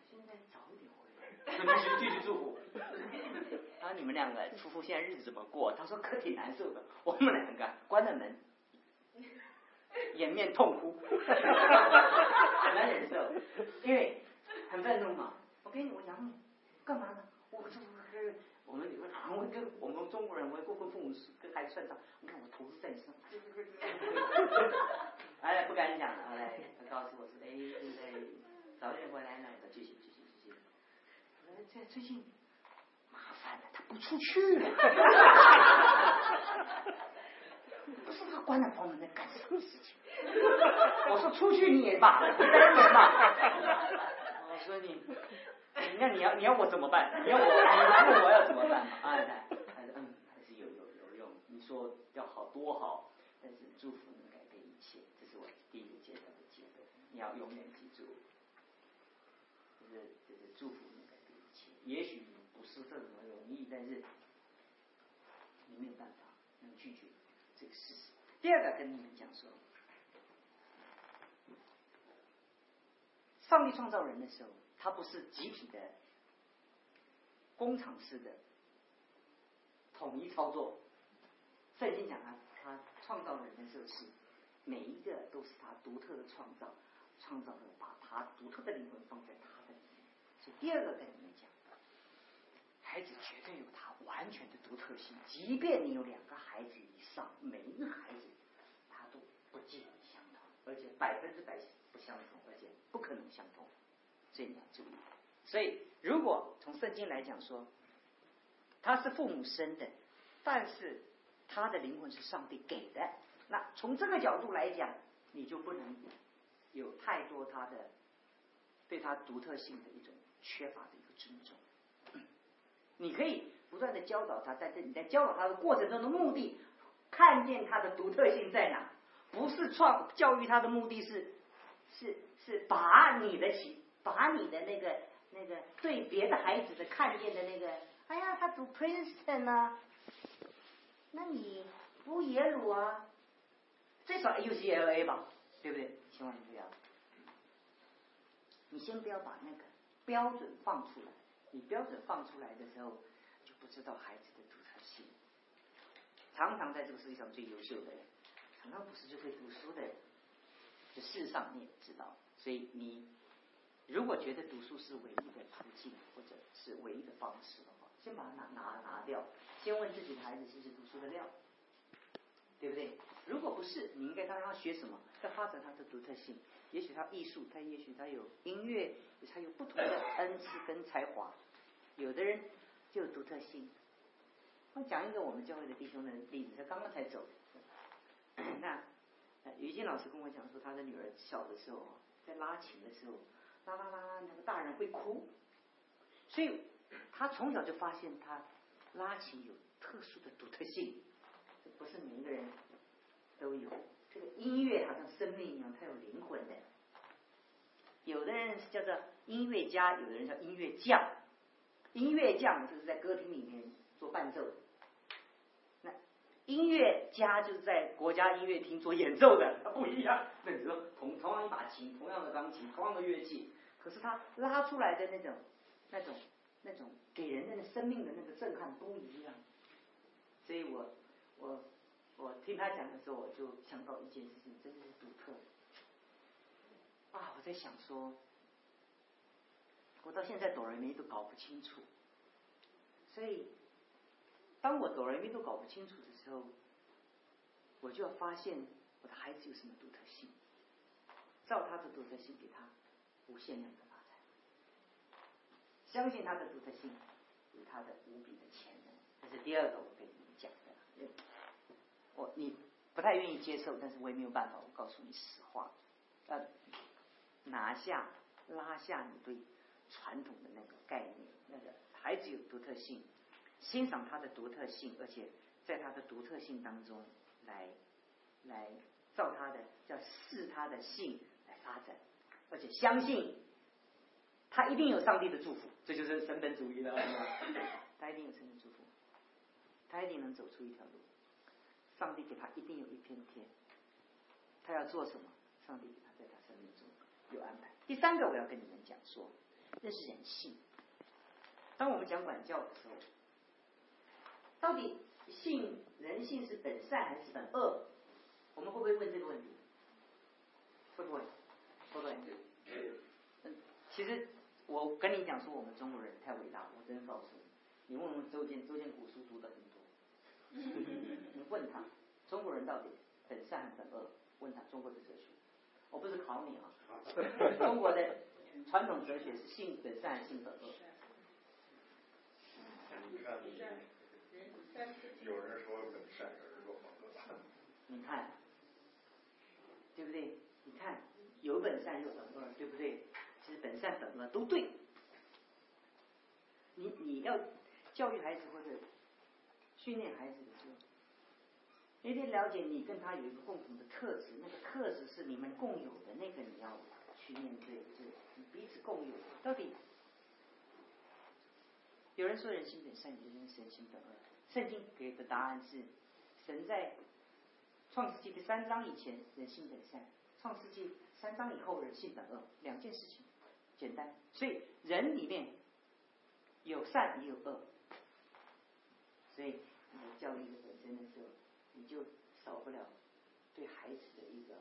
现在早一点回来，继续继续祝福。他说你们两个夫妇现在日子怎么过？他说可挺难受的。我们两个关了门，掩面痛哭，很难忍受，因为。很愤怒嘛？我给你，我养你，干嘛呢？我这我们我们，啊，我跟我们中国人，我会跟父母跟孩子算账。你看我投资在你身上，哎，不敢讲了。后来他告诉我说：“哎，现在早点回来呢，继续继续继续。”我说：“这最近麻烦了，他不出去了。不是他关了房门在干什么事情？我说出去你也罢，你在这也骂。说你，那你要你要我怎么办？你要我，你问我要怎么办？啊，还是嗯，还是有有有用。你说要好多好，但是祝福能改变一切，这是我第一个阶段的结论。你要永远记住，就是就是祝福能改变一切。也许不是这么容易，但是你没有办法能拒绝这个事实。第二个跟你们讲说。上帝创造人的时候，他不是集体的工厂式的统一操作。圣经讲他，他创造人的时候是每一个都是他独特的创造，创造的把他独特的灵魂放在他的里面。所以第二个跟你们讲，孩子绝对有他完全的独特性，即便你有两个孩子以上，每一个孩子他都不尽相同，而且百分之百不相同。而且不可能相同，这你要注意。所以，如果从圣经来讲说，他是父母生的，但是他的灵魂是上帝给的，那从这个角度来讲，你就不能有太多他的对他独特性的一种缺乏的一个尊重。你可以不断的教导他，在这你在教导他的过程中的目的，看见他的独特性在哪，不是创教育他的目的是是。把你的起，把你的那个那个对别的孩子的看见的那个，哎呀，他读 Princeton 啊，那你读耶鲁啊，最少 UCLA 吧，对不对？千万不要，你先不要把那个标准放出来，你标准放出来的时候，就不知道孩子的独特性。常常在这个世界上最优秀的人，常常不是最会读书的人，就事实上你也知道。所以你如果觉得读书是唯一的途径，或者是唯一的方式的话，先把它拿拿拿掉，先问自己的孩子是不是读书的料，对不对？如果不是，你应该让他学什么？要发展他的独特性。也许他艺术，他也许他有音乐，他有不同的恩赐跟才华。有的人就有独特性。我讲一个我们教会的弟兄的例子，他刚刚才走。那于静老师跟我讲说，他的女儿小的时候。在拉琴的时候，拉拉拉，那个大人会哭，所以他从小就发现他拉琴有特殊的独特性，不是每一个人都有。这个音乐好像生命一样，它有灵魂的。有的人是叫做音乐家，有的人叫音乐匠。音乐匠就是在歌厅里面做伴奏，那音乐家就是在国家音乐厅做演奏的，不一样。那你说同同样一把琴，同样的钢琴，同样的乐器，可是他拉出来的那种、那种、那种给人的生命的那个震撼不一样。所以我、我、我听他讲的时候，我就想到一件事情，真的是独特。啊，我在想说，我到现在哆来咪都搞不清楚，所以当我哆来咪都搞不清楚的时候，我就要发现我的孩子有什么独特性，照他的独特性给他无限量的发展，相信他的独特性有他的无比的潜能。这是第二个我跟你们讲的，我你不太愿意接受，但是我也没有办法，我告诉你实话，呃。拿下、拉下你对传统的那个概念，那个孩子有独特性，欣赏他的独特性，而且在他的独特性当中来来照他的叫视他的性来发展，而且相信他一定有上帝的祝福，这就是神本主义了。他一定有神的祝福，他一定能走出一条路，上帝给他一定有一片天，他要做什么，上帝给他在他生命中。有安排。第三个，我要跟你们讲说，认识人性。当我们讲管教的时候，到底性人性是本善还是本恶？我们会不会问这个问题？会不会？会不会？嗯，其实我跟你讲说，我们中国人太伟大，我真告诉你。你问问周建，周建古书读的很多。你问他，中国人到底本善还是本恶？问他中国的哲学。我不是考你啊，中国的传统哲学是性本善，性本恶。有人说本善，有人说本恶。你看，对不对？你看，有本善有本恶，对不对？其实本善本恶都对。你你要教育孩子或者训练孩子的时候。一定了解你跟他有一个共同的特质，那个特质是你们共有的，那个你要去面对，就彼此共有。到底有人说人性本善，有人说人性本恶。圣经给的答案是：神在创世纪第三章以前人性本善，创世纪三章以后人性本恶，两件事情，简单。所以人里面有善也有恶，所以你教育本身的时候。你就少不了对孩子的一个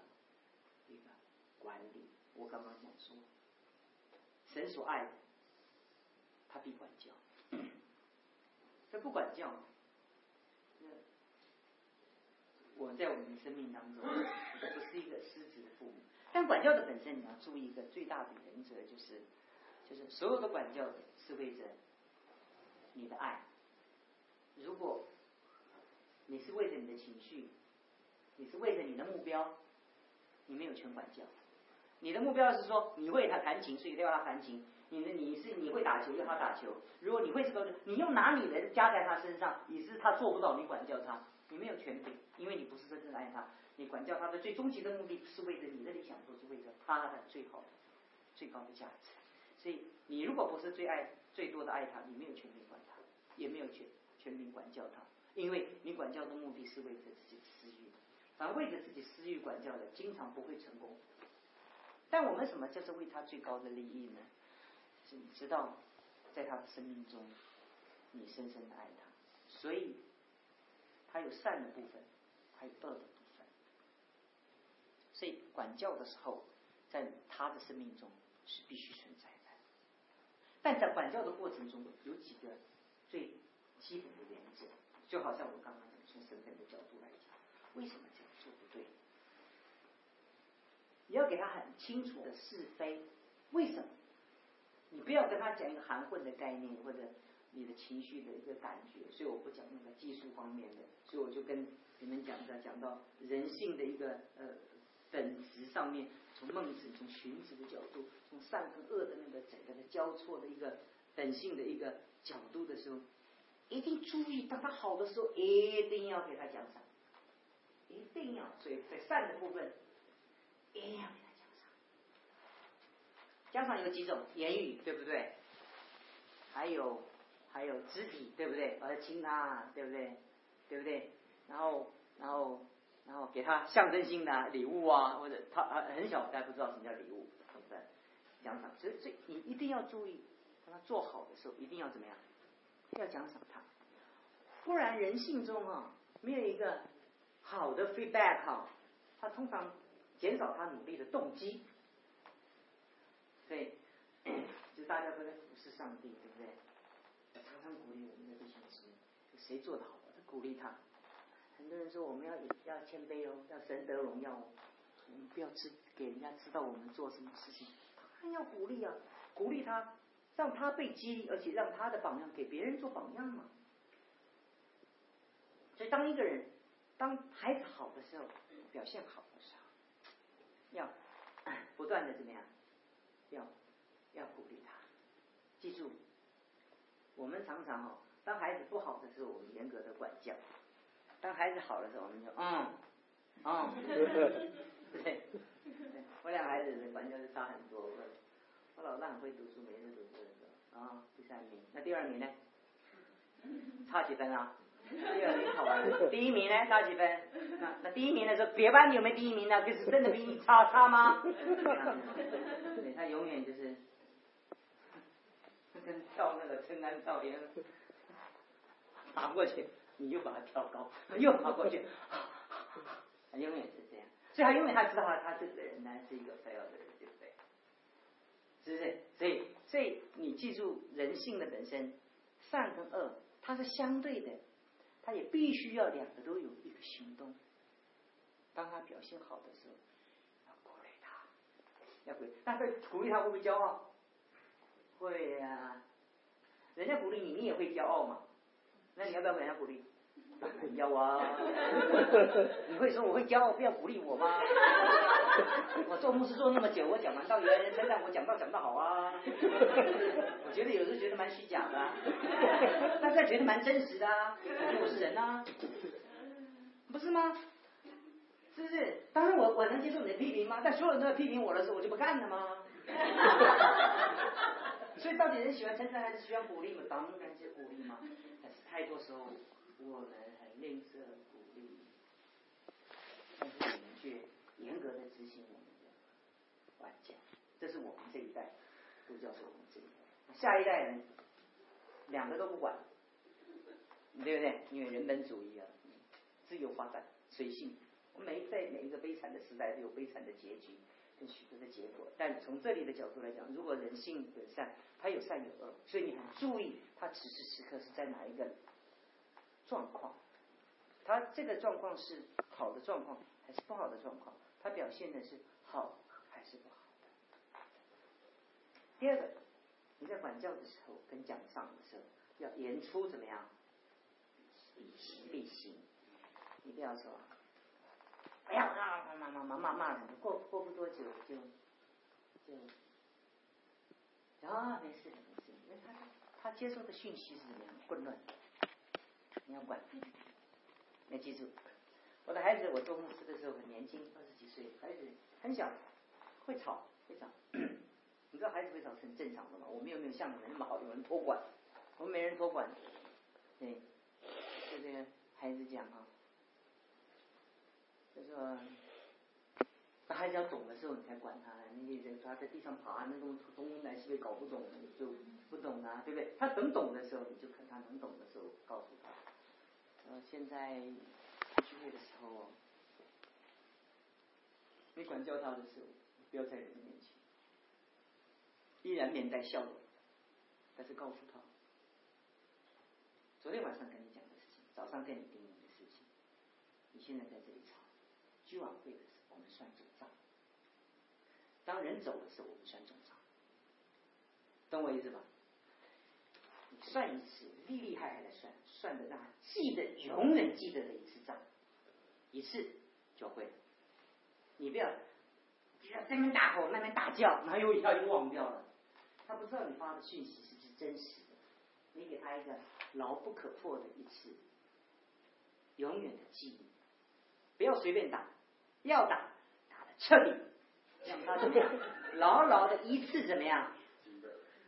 一个管理。我刚刚讲说，神所爱，他必管教。这不管教，那我在我们的生命当中不是一个失职的父母。但管教的本身，你要注意一个最大的原则，就是就是所有的管教是为着你的爱。如果你是为着你的情绪，你是为着你的目标，你没有权管教。你的目标是说，你为他弹琴，所以要他弹琴。你的你是你会打球，要他打球。如果你会这个，你又拿你的加在他身上，你是他做不到，你管教他，你没有权柄，因为你不是真正的爱他。你管教他的最终极的目的是为了你的理想，不是为了他的最好的、最高的价值。所以，你如果不是最爱、最多的爱他，你没有权柄管他，也没有权权柄管教他。因为你管教的目的是为着自己私欲，而为着自己私欲管教的，经常不会成功。但我们什么叫做为他最高的利益呢？是你知道，在他的生命中，你深深的爱他，所以他有善的部分，还有恶的部分。所以管教的时候，在他的生命中是必须存在的。但在管教的过程中，有几个最基本的原则。就好像我刚刚，从身份的角度来讲，为什么这样做不对？你要给他很清楚的是非，为什么？你不要跟他讲一个含混的概念或者你的情绪的一个感觉。所以我不讲那个技术方面的，所以我就跟你们讲的讲到人性的一个呃本质上面，从孟子从荀子的角度，从善跟恶的那个整个的交错的一个本性的一个角度的时候。一定注意，当他好的时候，一定要给他奖赏，一定要。所以在善的部分，一定要给他奖赏。奖赏有几种？言语，对不对？还有还有肢体，对不对？我要亲他，对不对？对不对？然后然后然后给他象征性的礼物啊，或者他啊很小，大家不知道什么叫礼物，对不对？奖赏，所以所以你一定要注意，当他做好的时候，一定要怎么样？要奖赏他，不然人性中啊，没有一个好的 feedback 哈，他通常减少他努力的动机。所以，就大家都在服侍上帝，对不对？常常鼓励我们的弟兄姊妹，谁做的好，我都鼓励他。很多人说我们要要谦卑哦，要神得荣耀哦，我们不要知给人家知道我们做什么事情，当然要鼓励啊，鼓励他，让他被激励，而且让他的榜样给别人做榜样嘛。所以，当一个人当孩子好的时候，表现好的时候，要不断的怎么样，要要鼓励他。记住，我们常常哦，当孩子不好的时候，我们严格的管教。当孩子好的时候，我们就嗯，嗯，对，我俩孩子的管教就差很多。我我老大很会读书，每次读书的时候啊，第三名。那第二名呢？差几分啊？第二名考完，第一名呢？差几分？那那第一名的时候，别班有没有第一名呢？就是真的比你差差吗？对，他永远就是跟跳那个撑杆跳一样，爬过去。你又把它跳高，又爬过去，他永远是这样，所以他永远他知道他他这个人呢是一个 fail 的人，对不对？是不是？所以所以你记住人性的本身，善跟恶它是相对的，它也必须要两个都有一个行动。当他表现好的时候，要鼓励他，要鼓励，但是鼓励他会不会骄傲？会呀，人家鼓励你，你也会骄傲嘛？那你要不要给人家鼓励？要啊！你会说我会骄傲，不要鼓励我吗？我做牧师做那么久，我讲完道，有人称赞我讲道讲得好啊。我觉得有时候觉得蛮虚假的，但是觉得蛮真实的啊。我是人啊，不是吗？是不是？当然我我能接受你的批评吗？但所有人都在批评我的时候，我就不干了吗？所以到底人喜欢称赞还是喜欢鼓励嘛？当然是鼓励嘛。但是太多时候我们很。吝啬鼓励，但是我们却严格的执行我们的管教，这是我们这一代都叫做我们这一代。下一代人两个都不管，对不对？因为人本主义啊，自由发展，随性。我们每在每一个悲惨的时代都有悲惨的结局跟许多的结果。但从这里的角度来讲，如果人性本善，他有善有恶，所以你很注意他此时此刻是在哪一个状况。他这个状况是好的状况还是不好的状况？他表现的是好还是不好的？第二个，你在管教的时候跟奖赏的时候，要言出怎么样？必行，你不要说，不要骂骂骂骂骂骂人，过过不多久就就啊没事没事，因为他他接受的讯息是怎么样混乱，你要管。你要记住，我的孩子，我做牧师的时候很年轻，二十几岁，孩子很小，会吵，会吵。你知道孩子会吵是很正常的嘛？我们又没有像你们那么好，有人托管，我们没人托管。对，就这个孩子讲啊，就说，当孩子要懂的时候，你才管他。那些人他在地上爬，那种东南西北搞不懂，就不懂啊，对不对？他等懂的时候，你就看他能懂的时候，告诉他。呃，现在聚会的时候，你管教他的时候，不要在人的面前，依然面带笑容，但是告诉他，昨天晚上跟你讲的事情，早上跟你叮咛的事情，你现在在这里聚晚会的时候我们算总账，当人走的时候我们算总账，懂我意思吧？算一次，厉厉害害的算，算的让他记得永远记得的一次账，一次就会。你不要，这边大吼那边大叫，然后又一下就忘掉了。他不知道你发的讯息是不是真实的，你给他一个牢不可破的一次，永远的记忆。不要随便打，要打打的彻底，让他这样？牢牢的一次怎么样？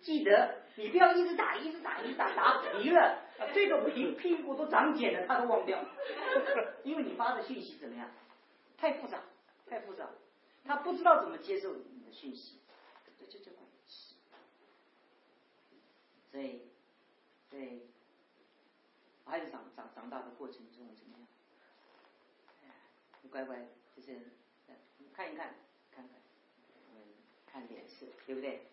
记得。你不要一直打，一直打，一直打，打皮了，这个皮屁股都长茧了，他都忘掉，因为你发的讯息怎么样？太复杂，太复杂，他不知道怎么接受你的讯息，这这这关系。所以，所以，孩子长长长大的过程中怎么样？乖乖就是，看一看，看看，嗯，看脸色，对不对？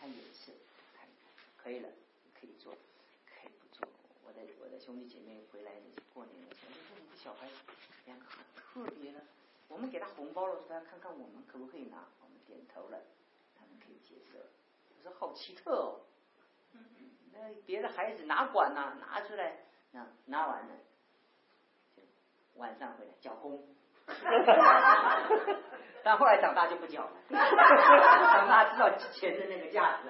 看脸色，看一看，可以了，可以做，可以不做。我的我的兄弟姐妹回来过年的时候，说你的小孩两个很特别的，我们给他红包了，说他看看我们可不可以拿，我们点头了，他们可以接受。我说好奇特哦，那别的孩子哪管呢？拿出来，拿拿完了，晚上回来交工。但后来长大就不缴了，长大知道钱的那个价值。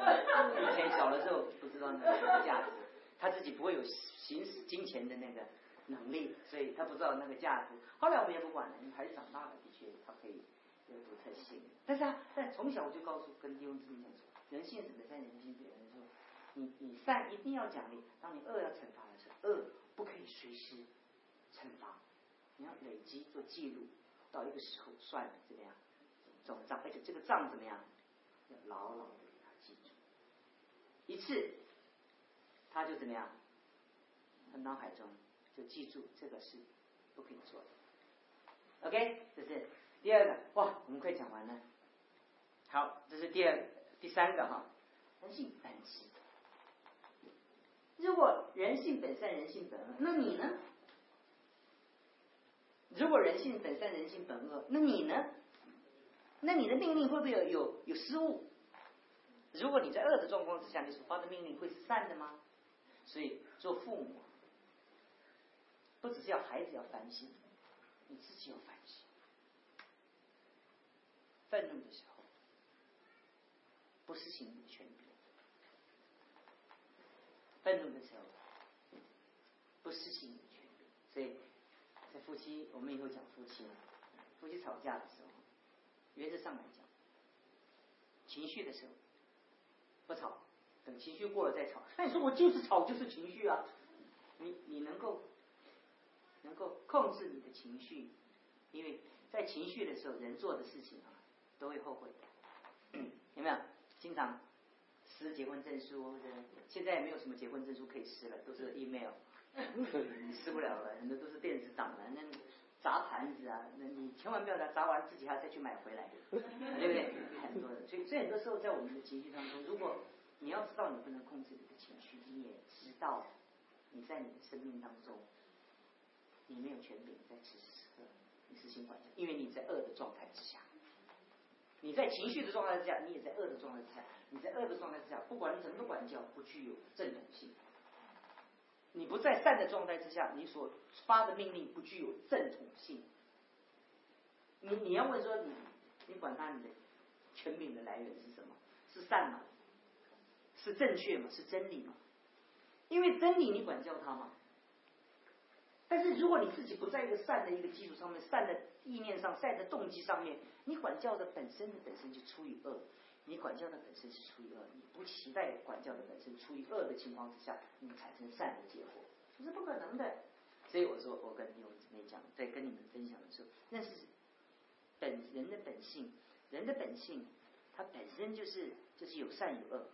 以前小的时候不知道那个价值，他自己不会有行使金钱的那个能力，所以他不知道那个价值。后来我们也不管了，因为孩子长大了，的确他可以有独特性。但是啊，但从小我就告诉跟弟兄姊妹讲说，人性本善，人性本恶。说你你善一定要奖励，当你恶要惩罚的时候，恶不可以随时惩罚。你要累积做记录，到一个时候算怎么样总账，而且这个账怎么样要牢牢的给他记住，一次他就怎么样，他脑海中就记住这个是不可以做的。OK，这是第二个哇，我们快讲完了。好，这是第二第三个哈，人性本质。如果人性本善，人性本恶，那你呢？如果人性本善，人性本恶，那你呢？那你的命令会不会有有有失误？如果你在恶的状况之下，你所发的命令会是善的吗？所以做父母，不只是要孩子要反省，你自己要反省。愤怒的时候，不实行你的权利；愤怒的时候，不实行你的权利。所以。在夫妻，我们以后讲夫妻，夫妻吵架的时候，原则上来讲，情绪的时候不吵，等情绪过了再吵。那你说我就是吵，就是情绪啊？你你能够能够控制你的情绪，因为在情绪的时候，人做的事情啊都会后悔的，有没有？经常撕结婚证书，现在也没有什么结婚证书可以撕了，都是 email。你吃不了了，很多都是电子档的，那砸盘子啊，那你千万不要在砸完自己还要再去买回来，对不对？很多的，所以所以很多时候在我们的情绪当中，如果你要知道你不能控制你的情绪，你也知道你在你的生命当中，你没有权柄在此时此刻你实行管教，因为你在恶的状态之下，你在情绪的状态之下，你也在恶的状态之下，你在恶的状态之下，不管你怎么管教，不具有正统性。你不在善的状态之下，你所发的命令不具有正统性。你你要问说你你管他你的权柄的来源是什么？是善吗？是正确吗？是真理吗？因为真理你管教他吗？但是如果你自己不在一个善的一个基础上面，善的意念上，善的动机上面，你管教的本身的本身就出于恶。你管教的本身是出于恶，你不期待管教的本身出于恶的情况之下，你产生善的结果，这是不可能的。所以我说，我跟弟兄姊妹讲，在跟你们分享的时候，那是本人的本性，人的本性，它本身就是就是有善有恶，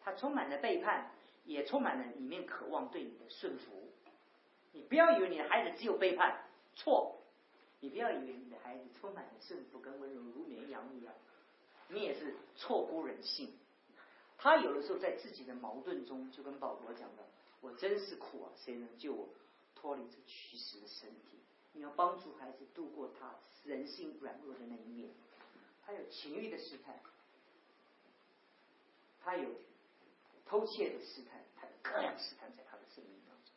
它充满了背叛，也充满了里面渴望对你的顺服。你不要以为你的孩子只有背叛，错，你不要以为你的孩子充满了顺服跟温柔，如绵羊一样。你也是错估人性，他有的时候在自己的矛盾中，就跟保罗讲的：“我真是苦啊，谁能救我脱离这虚实的身体？”你要帮助孩子度过他人性软弱的那一面，他有情欲的试探，他有偷窃的试探，他有各 样试探在他的生命当中。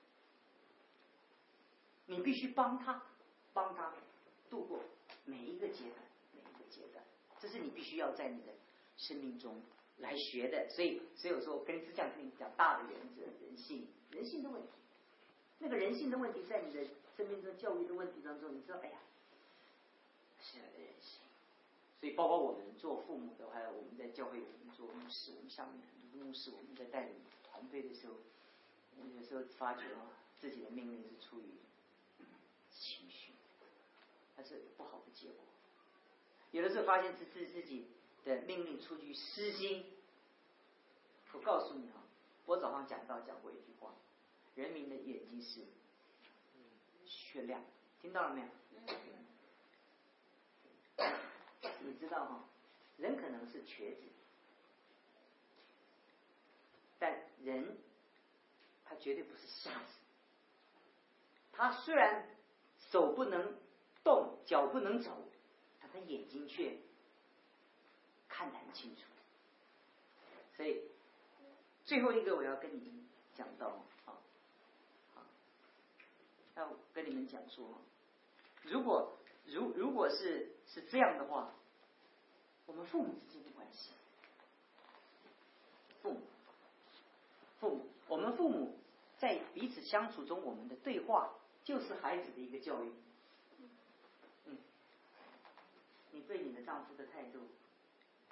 你必须帮他，帮他度过每一个阶段。这是你必须要在你的生命中来学的，所以，所以有时候跟只想跟你讲大的原则，人性，人性的问题，那个人性的问题，在你的生命中教育的问题当中，你知道，哎呀，是人性。所以，包括我们做父母的，还有我们在教会我们做牧师，我们下面很多牧师，我们在带领团队的时候，有时候发觉自己的命令是出于情绪，还是不好的结果。有的时候发现自自自己的命令出于私心。我告诉你啊，我早上讲到讲过一句话：人民的眼睛是雪亮，听到了没有？你知道哈，人可能是瘸子，但人他绝对不是瞎子。他虽然手不能动，脚不能走，他眼睛却看得很清楚。所以最后一个我要跟你们讲到啊，啊，要跟你们讲说，如果如如果是是这样的话。我们父母之间的关系，父母，父母，我们父母在彼此相处中，我们的对话就是孩子的一个教育。嗯，你对你的丈夫的态度，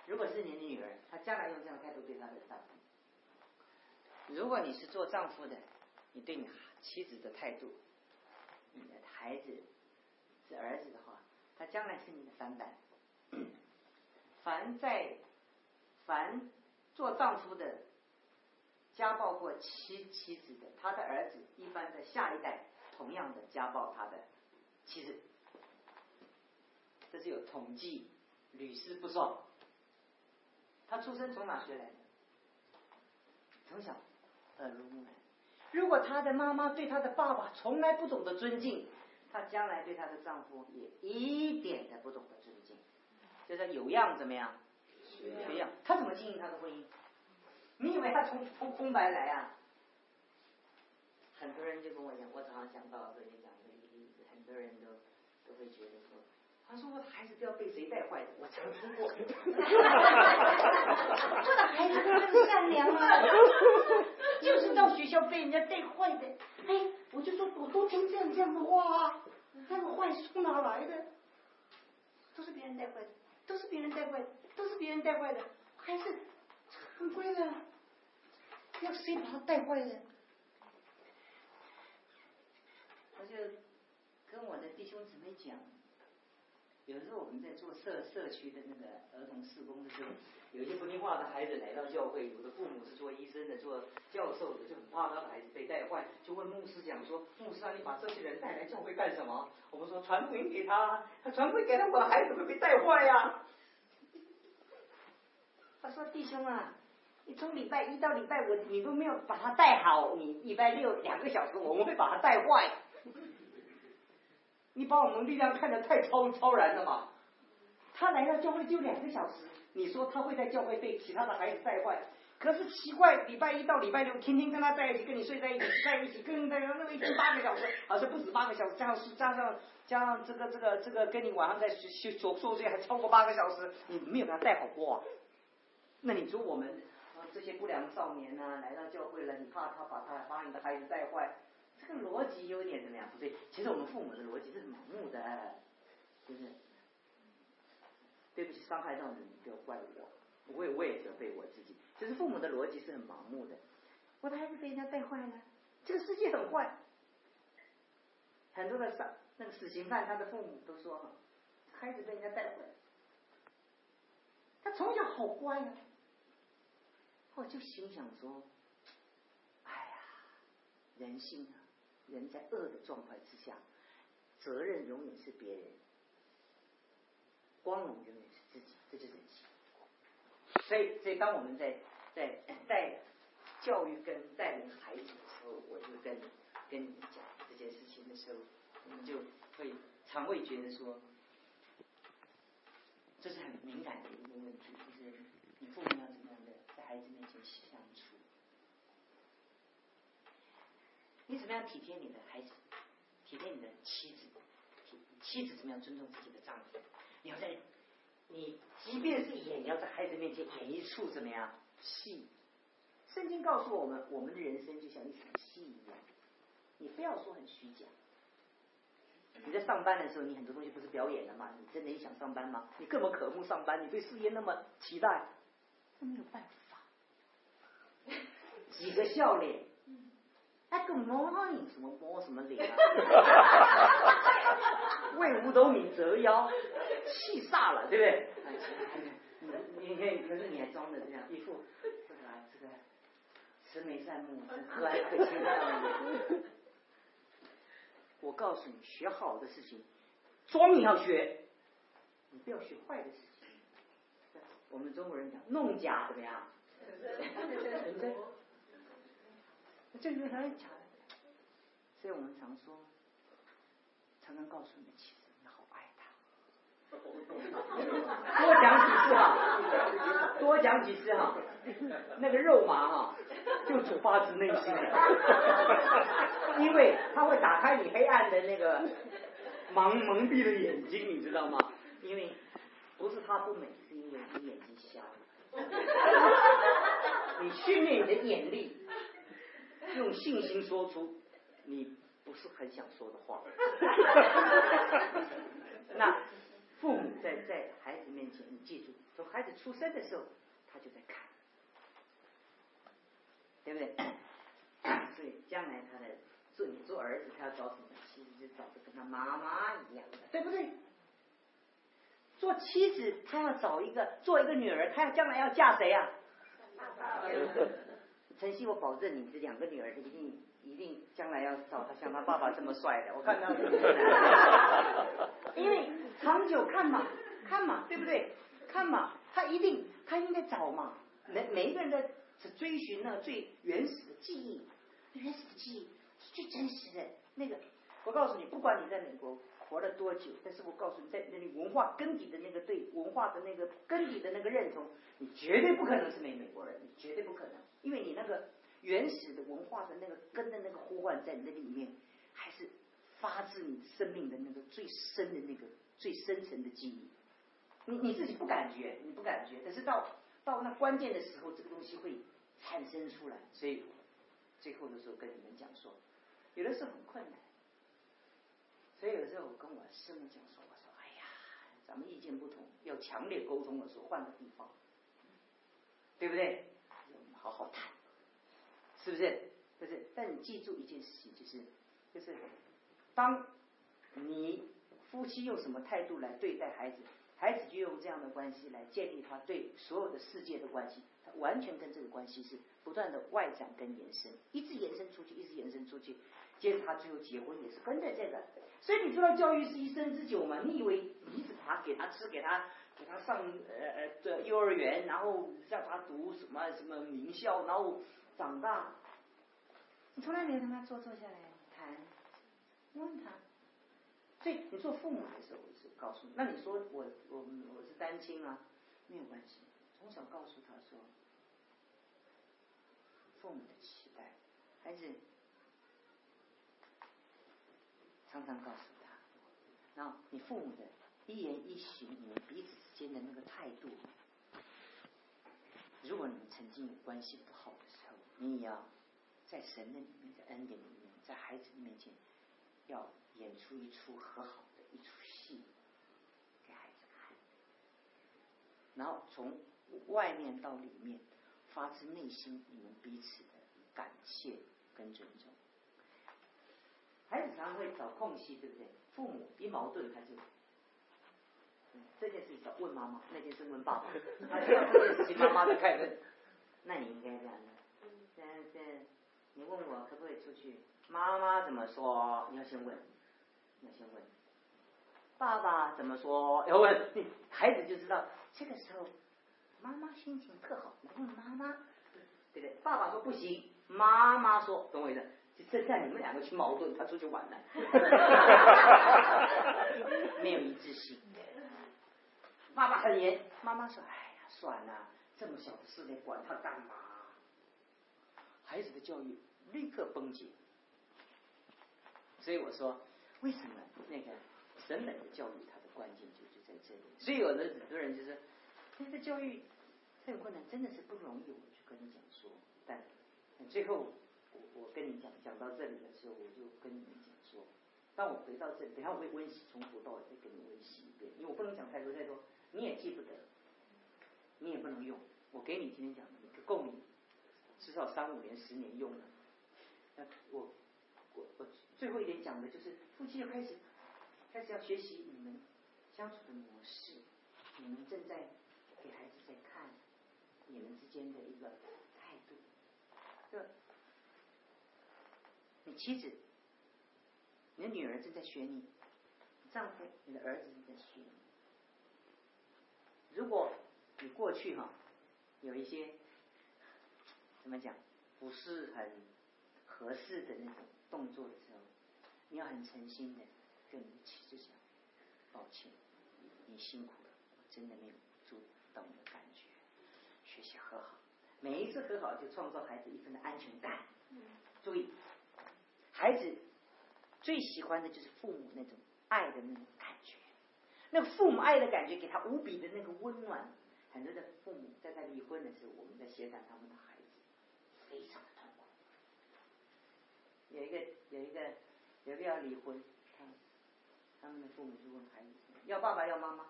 如果是你的女儿，她将来用这样态度对她的丈夫；如果你是做丈夫的，你对你妻子的态度，你的孩子是儿子的话，他将来是你的翻版。凡在凡做丈夫的家暴过妻妻子的，他的儿子一般在下一代同样的家暴他的妻子，这是有统计屡试不爽。他出生从哪学来的？从小耳濡目染。如果他的妈妈对他的爸爸从来不懂得尊敬，他将来对他的丈夫也一点都不懂得尊敬。就是有样怎么样？学样。他怎么经营他的婚姻？你以为他从从空白来啊？很多人就跟我讲，我早上讲到这里讲一个例子，很多人都都会觉得说，他说我的孩子不要被谁带坏的，我常听过。我的孩子很善良啊，就是到学校被人家带坏的。哎，我就说我都听这样这样的话，那个坏从哪来的？都是别人带坏的。都是别人带坏的，都是别人带坏的，还是很乖的。要谁把他带坏的？我就跟我的弟兄姊妹讲，有时候我们在做社社区的那个儿童施工的时候，有些不听话的孩子来到教会，有的父母是做医生的、做教授的，就很怕他的孩子被带坏，就问牧师讲说：“牧师啊，你把这些人带来教会干什么？”我们说传福音给他，他传福音给他，我的孩子会被带坏呀。他说：“弟兄啊，你从礼拜一到礼拜五，你都没有把他带好，你礼拜六两个小时，我们会把他带坏。你把我们力量看得太超超然了嘛？他来到教会就两个小时，你说他会在教会被其他的孩子带坏？可是奇怪，礼拜一到礼拜六，天天跟他在一起，跟你睡在一起，在一起，跟在那一天八个小时，好像不止八个小时，加上加上加上这个这个这个，跟你晚上在睡所说睡还超过八个小时，你没有给他带好过啊？”那你说我们这些不良少年呢来到教会了，你怕他把他把你的孩子带坏，这个逻辑有点怎么样？不对，其实我们父母的逻辑是很盲目的，就是对不起，伤害到你，不要怪我，我也我也责备我自己。其实父母的逻辑是很盲目的，我的孩子被人家带坏了，这个世界很坏，很多的杀那个死刑犯他的父母都说，孩子被人家带坏了，他从小好乖啊。我就心想说：“哎呀，人性啊，人在恶的状态之下，责任永远是别人，光荣永远是自己，这就是人。所以，所以当我们在在带教育跟带领孩子的时候，我就跟跟你们讲这件事情的时候，我们就会常会觉得说，这是很敏感的一个问题，就是你父母要怎么样的在。”孩子面前相处，你怎么样体贴你的孩子，体贴你的妻子，妻子怎么样尊重自己的丈夫？你要在你即便是演，你要在孩子面前演一出怎么样戏？圣经告诉我们，我们的人生就像一场戏一样，你不要说很虚假。你在上班的时候，你很多东西不是表演的吗？你真的想上班吗？你这么渴慕上班，你对事业那么期待，这没有办法。几个笑脸，还跟摸你什么摸什么脸啊？为五斗米折腰，气煞了，对不对？你你看，可是你还装的这样一副，这个这个慈眉善目、和蔼可亲的样子。我告诉你，学好的事情，装你要学，你不要学坏的事情。我们中国人讲弄假怎么样？这就是很假的。所以我们常说，常常告诉你，其实你好爱他。多讲几次哈，多讲几次哈，那个肉麻哈，就出发自内心的，因为他会打开你黑暗的那个蒙蒙蔽的眼睛，你知道吗？因为不是他不美，是因为你眼睛瞎了。你训练你的眼力，用信心说出你不是很想说的话。那父母在在孩子面前，你记住，从孩子出生的时候，他就在看，对不对？所以将来他的做你做儿子，他要找什么？其实就找的跟他妈妈一样的，对不对？做妻子，他要找一个做一个女儿，他要将来要嫁谁啊？晨曦，我保证你这两个女儿一定一定将来要找他像他爸爸这么帅的，我看到。因为长久看嘛，看嘛，对不对？看嘛，他一定他应该找嘛。每每一个人的追寻那，最原始的记忆，原始的记忆是最真实的那个。我告诉你，不管你在美国。活了多久？但是我告诉你，在那里文化根底的那个对文化的那个根底的那个认同，你绝对不可能是美美国人，你绝对不可能，因为你那个原始的文化的那个根的那个呼唤在你的里面，还是发自你生命的那个最深的那个最深层的记忆。你你自己不感觉，你不感觉，但是到到那关键的时候，这个东西会产生出来。所以最后的时候跟你们讲说，有的时候很困难。所以有时候我跟我师母讲说，我说哎呀，咱们意见不同，要强烈沟通的时候换个地方，对不对？我们好好谈，是不是？就是？但你记住一件事情，就是就是，当你夫妻用什么态度来对待孩子，孩子就用这样的关系来建立他对所有的世界的关系，他完全跟这个关系是不断的外展跟延伸，一直延伸出去，一直延伸出去。接着他最后结婚也是跟着这个，所以你知道教育是一生之久嘛？你以为你只把给他吃，给他给他上呃呃的幼儿园，然后叫他读什么什么名校，然后长大，你从来没有跟他坐坐下来谈，问他。所以你做父母的时候，我是告诉你，那你说我我我是单亲啊，没有关系，从小告诉他说，父母的期待，孩子。常常告诉他，然后你父母的一言一行，你们彼此之间的那个态度，如果你们曾经有关系不好的时候，你也要在神的里面，在恩典里面，在孩子面前，要演出一出和好的一出戏给孩子看，然后从外面到里面，发自内心你们彼此的感谢跟尊重。孩子常常会找空隙，对不对？父母一矛盾，他就这件事情问妈妈，那件事问爸爸，他需要这件事情妈妈的开论。那你应该这样的，现在你问我可不可以出去？妈妈怎么说？你要先问，你要先问。爸爸怎么说？要问。孩子就知道这个时候妈妈心情特好，你问妈妈，对不对？爸爸说不行，妈妈说，懂我意思？就现在你们两个去矛盾，他出去玩了，没有一致性。爸爸很严，妈妈说：“哎呀，算了，这么小的事情管他干嘛？”孩子的教育立刻崩解。所以我说，为什么那个审美的教育，它的关键就就在这里。所以有的很多人就是，这个教育很困难，真的是不容易。我去跟你讲说，但最后。我跟你讲讲到这里的时候，我就跟你们讲说，当我回到这里，等下我会温习，从头到尾再给你温习一遍，因为我不能讲太多太多，你也记不得，你也不能用。我给你今天讲的，够你至少三五年、十年用了。那，我我我最后一点讲的就是夫妻要开始开始要学习你们相处的模式，你们正在给孩子在看你们之间的一个态度，这你妻子，你的女儿正在学你，丈夫，你的儿子正在学你。如果你过去哈有一些怎么讲不是很合适的那种动作的时候，你要很诚心的跟你妻子讲，抱歉，你辛苦了，我真的没有注意到你的感觉，学习和好，每一次和好就创造孩子一份的安全感。嗯注意，孩子最喜欢的就是父母那种爱的那种感觉，那父母爱的感觉给他无比的那个温暖。很多的父母在他离婚的时候，我们在协谈他们的孩子，非常的痛苦。有一个有一个有一个要离婚，他他们的父母就问孩子要爸爸要妈妈，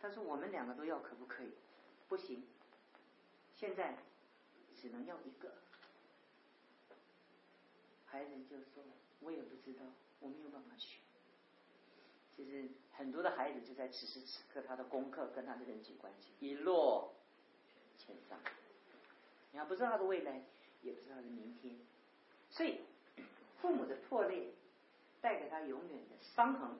他说我们两个都要可不可以？不行，现在只能要一个。孩子就说我也不知道，我没有办法选。其实很多的孩子就在此时此刻，他的功课跟他的人际关系一落千丈。你还不知道他的未来，也不知道他的明天，所以父母的破裂带给他永远的伤痕。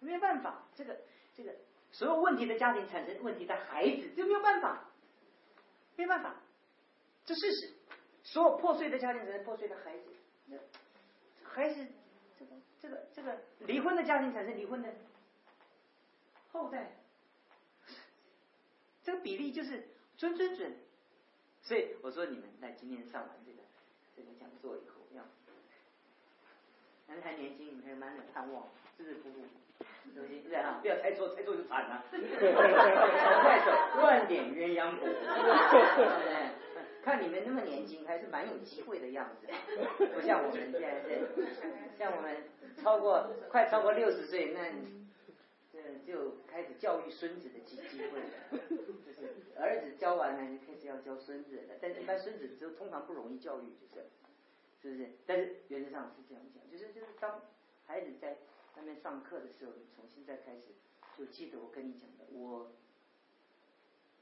没有办法，这个这个所有问题的家庭产生问题的孩子就没有办法，没办法，这事实。所有破碎的家庭产生破碎的孩子，那孩子。这个这个离婚的家庭产生离婚的后代，这个比例就是准准准。所以我说你们在今天上完这个这个讲座以后，要，你们还年轻，你们还有满脸盼望，是不是？夫妇，对不对啊？不要猜错，猜错就惨了。快手万点鸳鸯谱，看你们那么年轻，还是蛮有机会的样子，不像我们现在这，像我们超过快超过六十岁，那这就开始教育孙子的机机会了，就是儿子教完了，就开始要教孙子了。但是一般孙子就通常不容易教育，就是是不是？但是原则上是这样讲，就是就是当孩子在外面上课的时候，重新再开始，就记得我跟你讲的，我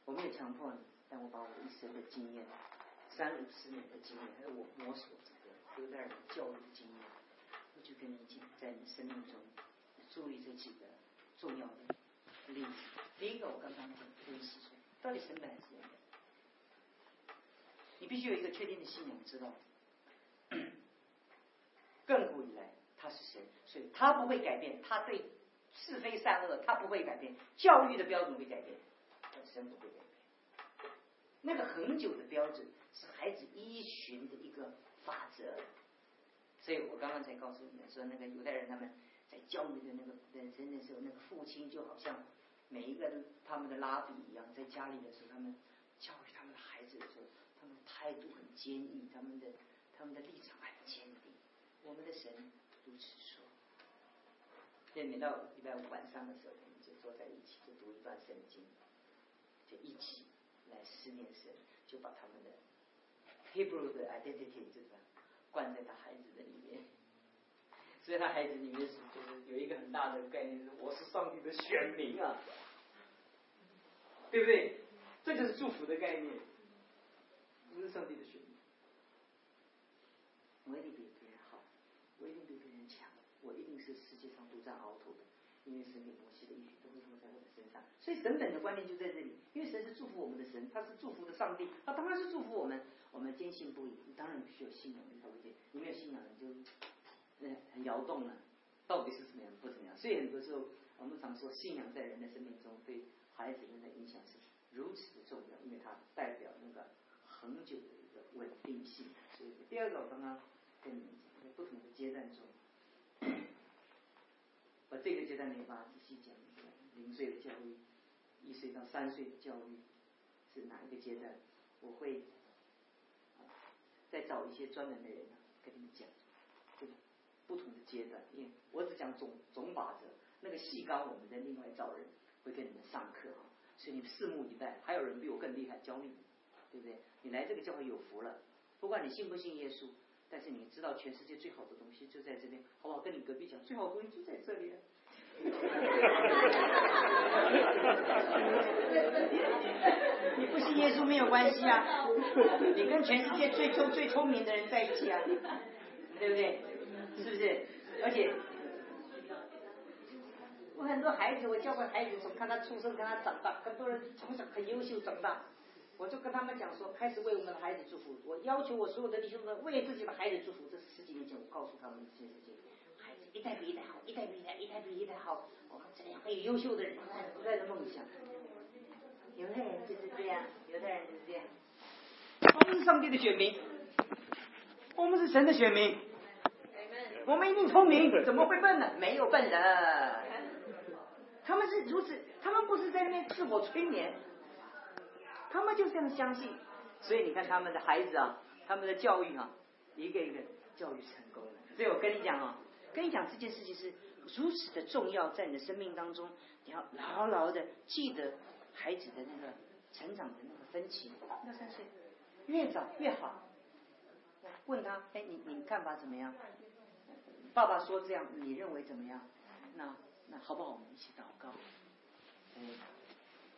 我没有强迫你。但我把我一生的经验，三五十年的经验，还有我摸索这个犹太人教育的经验，我就跟你讲，在你生命中注意这几个重要的例子。第一个，我刚刚讲分析出来，到底神本还是什么？你必须有一个确定的信仰，知道，亘古以来他是神，所以他不会改变，他对是非善恶他不会改变，教育的标准会改变，但神不会改变。那个恒久的标准是孩子依循的一个法则，所以我刚刚才告诉你们说，那个犹太人他们在教育的那个人生的时候，那个父亲就好像每一个他们的拉比一样，在家里的时候，他们教育他们的孩子的时候，他们的态度很坚毅，他们的他们的立场很坚定。我们的神如此说。所以每到礼拜五晚上的时候，我们就坐在一起，就读一段圣经，就一起。来思念神，就把他们的 Hebrew 的 identity 就是灌在他孩子的里面，所以他孩子里面是就是有一个很大的概念，是我是上帝的选民啊，对不对？这就是祝福的概念，我是上帝的选民，我一定比别人好，我一定比别人强，我一定是世界上独占鳌头的，因为神给摩西的应许都会落在我的身上，所以神本的观念就在这里。因为神是祝福我们的神，他是祝福的上帝，他当然是祝福我们。我们坚信不疑，你当然需要信仰，对不对？你没有信仰，你就嗯很摇动了。到底是怎么样，不怎么样？所以很多时候，我们常说，信仰在人的生命中对孩子们的影响是如此的重要，因为它代表那个恒久的一个稳定性。所以第二个，我刚刚跟你们讲，在不同的阶段中，我这个阶段没有办法仔细讲，零岁的教育。一岁到三岁的教育是哪一个阶段？我会再找一些专门的人跟你们讲，这个不同的阶段，因为我只讲总总法则，那个细纲我们再另外找人会跟你们上课哈，所以你们拭目以待。还有人比我更厉害教你们，对不对？你来这个教会有福了，不管你信不信耶稣，但是你知道全世界最好的东西就在这边，好不好？跟你隔壁讲，最好的东西就在这里。你不信耶稣没有关系啊，你跟全世界最聪最聪明的人在一起啊，对不对？是不是？而且我很多孩子，我教过孩子，从看他出生，看他长大，很多人从小很优秀长大，我就跟他们讲说，开始为我们的孩子祝福。我要求我所有的弟兄们为自己的孩子祝福。这十几年前我告诉他们这些事情，一代比一代好，一代比一代，一代比一代好。我们这样会有优秀的人，不断的梦想。犹太人就是这样，犹太人就是这样。我们是上帝的选民，我们是神的选民，我们一定聪明，怎么会笨呢？没有笨人。他们是如此，他们不是在那边自我催眠，他们就这样相信。所以你看他们的孩子啊，他们的教育啊，一个一个教育成功了。所以我跟你讲啊，跟你讲这件事情是如此的重要，在你的生命当中，你要牢牢的记得。孩子的那个成长的那个分歧，二三岁越早越好。问他，哎，你你看法怎么样？爸爸说这样，你认为怎么样？那那好不好？我们一起祷告。哎，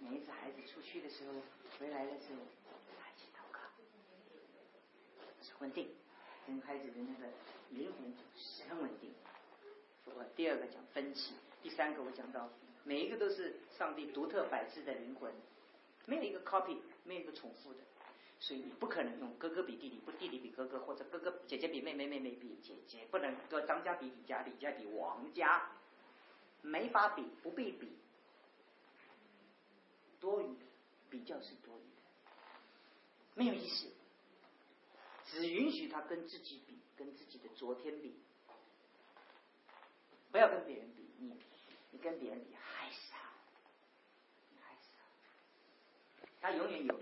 每一次孩子出去的时候，回来的时候，一起祷告，稳定，跟孩子的那个灵魂是很稳定。我第二个讲分歧，第三个我讲到。每一个都是上帝独特摆置的灵魂，没有一个 copy，没有一个重复的，所以你不可能用哥哥比弟弟，不弟弟比哥哥，或者哥哥姐姐比妹妹，妹妹比姐姐，不能说张家比李家，李家比王家，没法比，不必比，多余，比较是多余的，没有意思，只允许他跟自己比，跟自己的昨天比，不要跟别人比，你你跟别人比。他永远有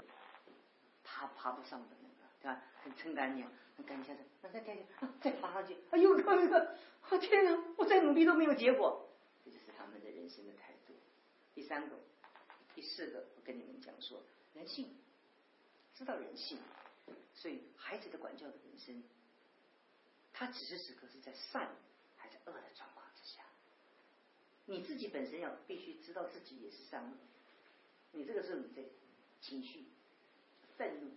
爬爬不上的那个，对吧？很撑杆一样，很干下去，那再再再爬上去，哎呦，那个，我天哪！我再努力都没有结果。这就是他们的人生的态度。第三个，第四个，我跟你们讲说，人性，知道人性，所以孩子的管教的人生，他此时此刻是在善还是恶的状况之下？你自己本身要必须知道自己也是善恶，你这个时候你在。情绪、愤怒，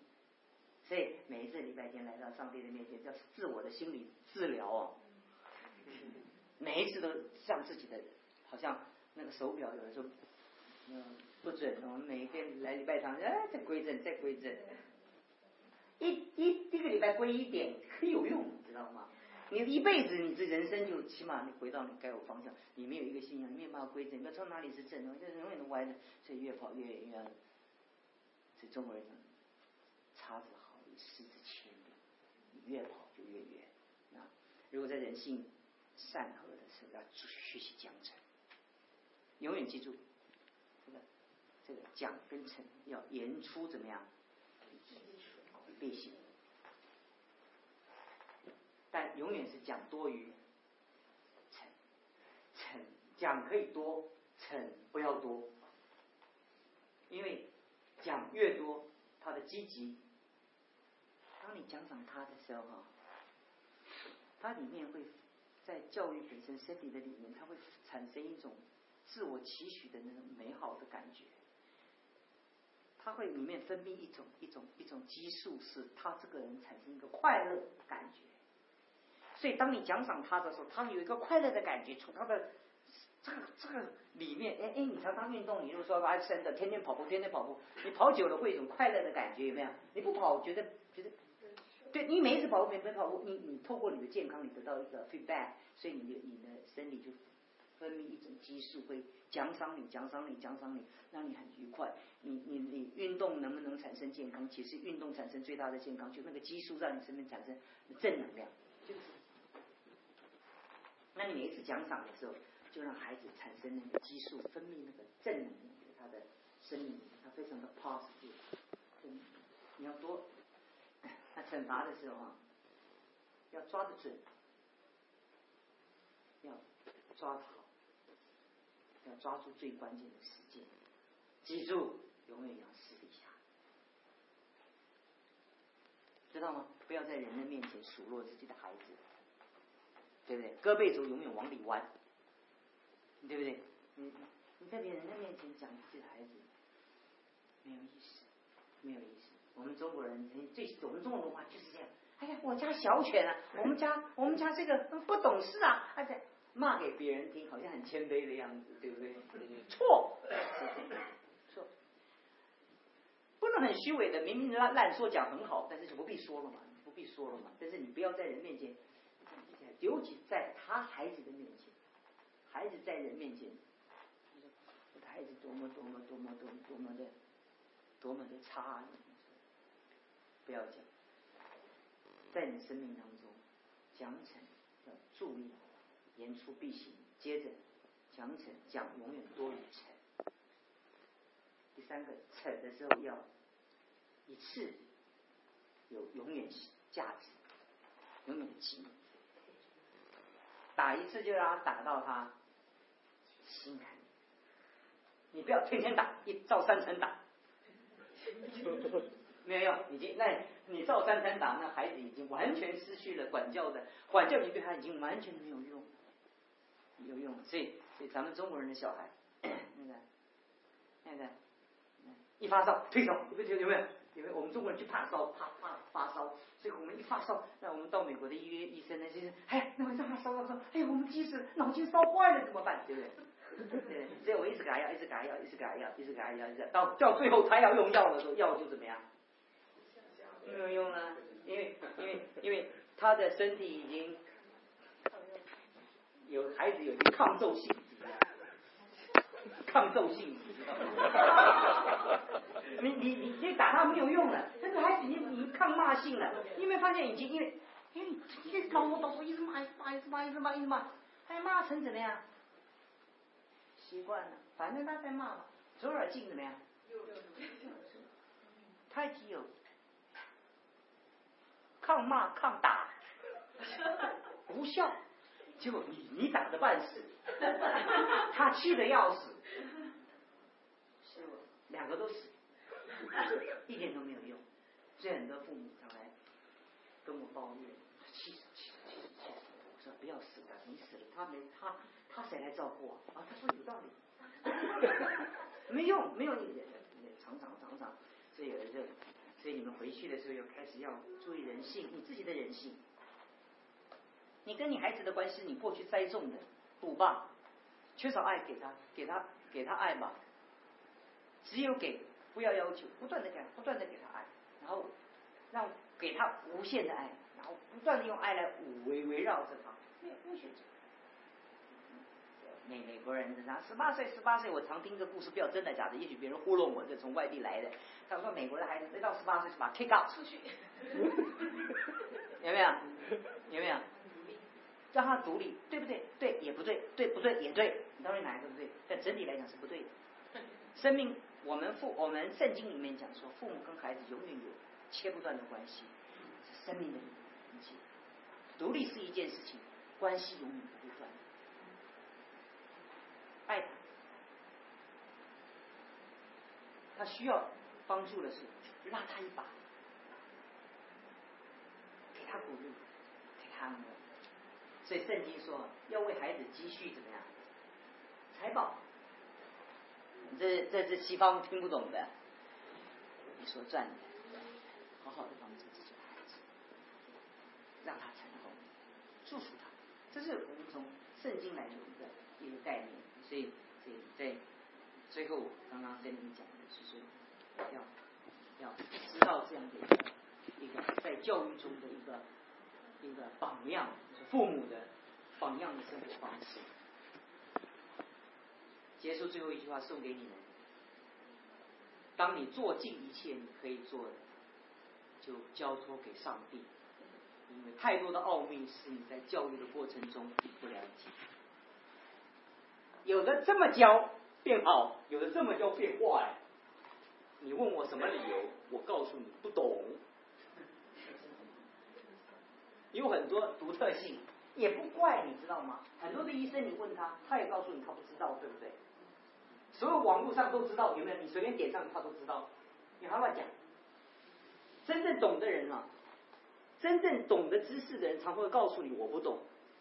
所以每一次礼拜天来到上帝的面前，叫自我的心理治疗哦。每一次都像自己的，好像那个手表有的时候嗯不准，我们每一天来礼拜堂，哎再归正，再归正，一一一个礼拜归一点可有用，你知道吗？你一辈子，你这人生就起码你回到你该有方向，你没有一个信仰，你没有办法归正，你要知道哪里是正的，就永远都歪的，所以越跑越远越。中国人讲，差子好，失之千里，你越跑就越远。啊，如果在人性善和的时候，要学习奖惩，永远记住，这个这个奖跟惩要言出怎么样？必性，但永远是讲多于惩，惩讲可以多，惩不要多，因为。讲越多，他的积极。当你奖赏他的时候，哈，它里面会在教育本身身体的里面，它会产生一种自我期许的那种美好的感觉。它会里面分泌一种一种一种激素，使他这个人产生一个快乐感觉。所以，当你奖赏他的时候，他有一个快乐的感觉，从他的。这个这个里面，哎哎，你常常运动，你如说啊，真的天天跑步，天天跑步，你跑久了会有一种快乐的感觉，有没有？你不跑，觉得觉得，对你每一次跑步，每次跑步，你你透过你的健康，你得到一个 feedback，所以你的你的生理就分泌一种激素，会奖赏你，奖赏你，奖赏你，让你很愉快。你你你运动能不能产生健康？其实运动产生最大的健康，就那个激素让你身边产生正能量，那你每一次奖赏的时候。就让孩子产生那个激素，分泌那个正能量给他的生命，他非常的 positive。你要多，他 惩罚的时候啊，要抓得准，要抓得好，要抓住最关键的时间。记住，永远要私底下，知道吗？不要在人的面前数落自己的孩子，对不对？胳膊肘永远往里弯，对不对？你你在别人的面前讲自己的孩子，没有意思，没有意思。我们中国人最我们中国文化就是这样。哎呀，我家小犬啊，我们家我们家这个不懂事啊，而且骂给别人听，好像很谦卑的样子，对不对？错，错，不能很虚伪的，明明烂烂说讲很好，但是就不必说了嘛，不必说了嘛。但是你不要在人面前，尤其在他孩子的面前，孩子在人面前，我的孩子多么多么多么多么多么的多么的差，不要讲。在你生命当中，奖惩要注意，言出必行。接着，奖惩讲永远多于惩。第三个，惩的时候要一次有永远价值，永远的记忆。打一次就让他打到他心坎里，你不要天天打，一照三层打。没有用，已经那，你照三餐打，那孩子已经完全失去了管教的管教，你对他已经完全没有用，有用。所以，所以咱们中国人的小孩，那个，那个，一发烧退烧，有没有？有没有？因为？我们中国人就怕烧，怕怕发烧，所以我们一发烧，那我们到美国的医院医生呢，就是，哎，那晚上发烧了，说，哎，我们即使脑筋烧坏了怎么办？对不对？对，所以我一直给他药，一直给他药，一直给他药，一直给他药，一直到到最后他要用药的时候，药就怎么样？没有用了，因为因为因为他的身体已经有孩子有抗皱性，抗皱性，你你你你打他没有用了，但是孩子已经已经抗骂性了，你有没有发现已经因为因为你一直老我老一直骂一直骂一直骂一直骂一直骂，还骂成怎么样？习惯了，反正他在骂嘛，左耳进怎么样？太极有。抗骂抗打，无效。结果你你打的半死，他气的要死，是？两个都死，一点都没有用。所以很多父母常来跟我抱怨，气死气死气死气死！我说不要死的，你死了他没他他谁来照顾啊？啊，他说有道理，没用没有你常常常常，所以有的时候。所以你们回去的时候要开始要注意人性，你自己的人性。你跟你孩子的关系，你过去栽种的，补吧，缺少爱给他，给他给他爱吧。只有给，不要要求，不断的给，不断的给他爱，然后让给他无限的爱，然后不断的用爱来围围绕着他，没有不选择。美美国人，他十八岁，十八岁，我常听个故事，不知道真的假的，也许别人糊弄我，这从外地来的。他说美国的孩子没到十八岁就把 kick out 出去，有没有？有没有？让他独立，对不对？对也不对，对不对也对，你到底哪一个不对？但整体来讲是不对的。生命，我们父，我们圣经里面讲说，父母跟孩子永远有切不断的关系，是生命的一切。独立是一件事情，关系永远不会断。爱他，他需要帮助的时候，拉他一把，给他鼓励，给他安慰。所以圣经说，要为孩子积蓄怎么样？财宝。这这是西方听不懂的。你说赚的，好好的帮助自己的孩子，让他成功，祝福他。这是我们从圣经来的一个一个概念。所以，所以在最后，刚刚跟你讲的，其实要要知道这样的一个一个在教育中的一个一个榜样，父母的榜样的生活方式。结束最后一句话送给你们：当你做尽一切你可以做的，就交托给上帝，因为太多的奥秘是你在教育的过程中不了解。有的这么教变好，有的这么教变坏。你问我什么理由？我告诉你不懂。有很多独特性，也不怪你知道吗？很多的医生你问他，他也告诉你他不知道，对不对？所有网络上都知道，有没有？你随便点上他都知道，你还乱讲。真正懂的人啊，真正懂得知识的人，常会告诉你我不懂。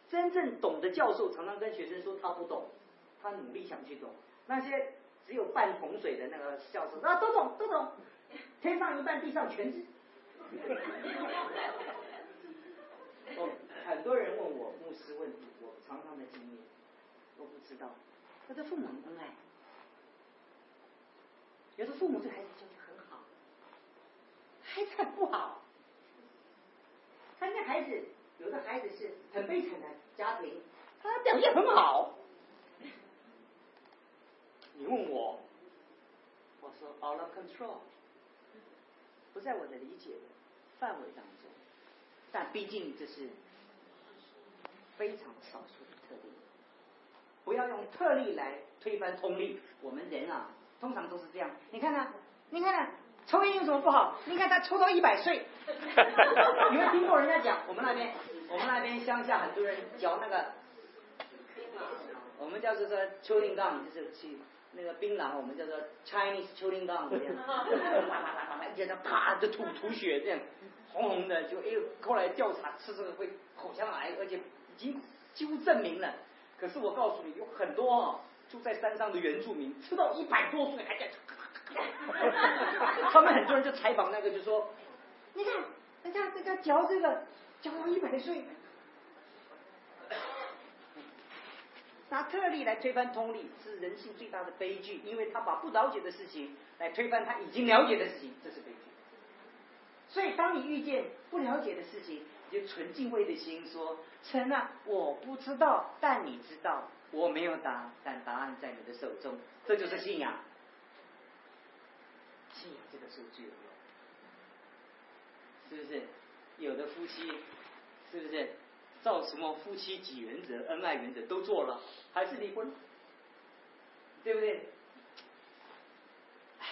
真正懂的教授，常常跟学生说他不懂，他努力想去懂。那些只有半桶水的那个教授，啊，都懂，都懂，天上一半，地上全知。哦，很多人问我牧师问题，我常常的经验，我不知道。他的父母恩爱，有的父母对孩子教育很好，孩子很不好。他那孩子，有的孩子是很悲惨的家庭，他表现很好。你问我，我说 out of control，不在我的理解范围当中，但毕竟这是非常少数的特例。不要用特例来推翻通例。我们人啊，通常都是这样。你看呢？你看呢？抽烟有什么不好？你看他抽到一百岁。有没有听过人家讲？我们那边，我们那边乡下很多人嚼那个，我们叫做说秋林杠，就是去那个槟榔，我们叫做 Chinese 秋林杠这样，啪啪啪啪啪，一下啪就吐吐血这样，红红的，就哎，后来调查吃这个会口腔癌，而且已经几乎证明了。可是我告诉你，有很多啊住在山上的原住民，吃到一百多岁还在。他们很多人就采访那个，就说：“你看，人家这个嚼这个嚼到一百岁，拿特例来推翻通例，是人性最大的悲剧，因为他把不了解的事情来推翻他已经了解的事情，这是悲剧。所以，当你遇见不了解的事情，就纯敬畏的心说：‘臣啊，我不知道，但你知道，我没有答，但答案在你的手中。’这就是信仰。信仰这个是最有用，是不是？有的夫妻，是不是？照什么夫妻几原则、恩爱原则都做了，还是离婚，对不对？唉，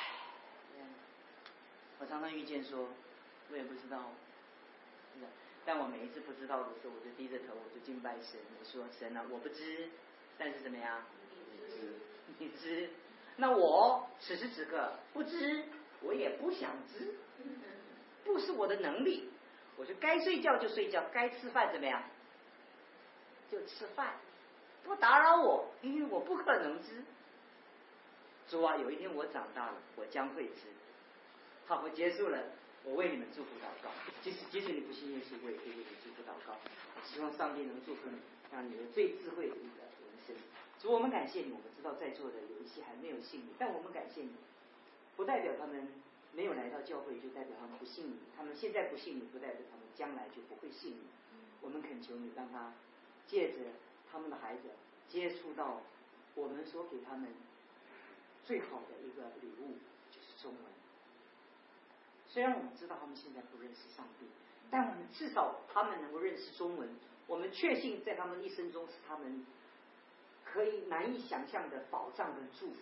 我常常遇见说，我也不知道。但我每一次不知道的时候，我就低着头，我就敬拜神，我说神啊，我不知，但是怎么样？你知，你知。那我此时此刻不知，我也不想知，不是我的能力。我就该睡觉就睡觉，该吃饭怎么样？就吃饭，不打扰我，因为我不可能知。主啊，有一天我长大了，我将会知。好，我结束了。我为你们祝福祷告，即使即使你不信耶稣，我也可以为你祝福祷告。希望上帝能祝福你，让你的最智慧的。主，我们感谢你。我们知道在座的有一些还没有信你，但我们感谢你，不代表他们没有来到教会，就代表他们不信你。他们现在不信你，不代表他们将来就不会信你。我们恳求你，让他借着他们的孩子接触到我们所给他们最好的一个礼物，就是中文。虽然我们知道他们现在不认识上帝，但我们至少他们能够认识中文。我们确信在他们一生中是他们可以难以想象的保障跟祝福。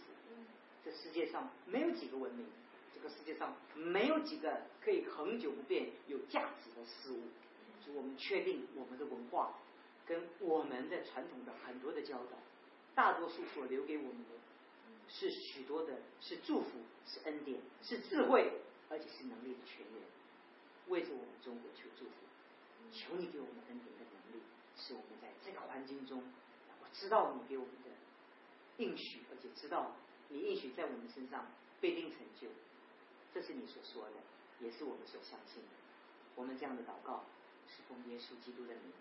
这世界上没有几个文明，这个世界上没有几个可以恒久不变、有价值的事物。所以我们确定我们的文化跟我们的传统的很多的教导，大多数所留给我们的是许多的，是祝福，是恩典，是智慧。而且是能力的泉源，为着我们中国求祝福，求你给我们恩典的能力，使我们在这个环境中，知道你给我们的应许，而且知道你应许在我们身上必定成就，这是你所说的，也是我们所相信的。我们这样的祷告是奉耶稣基督的名。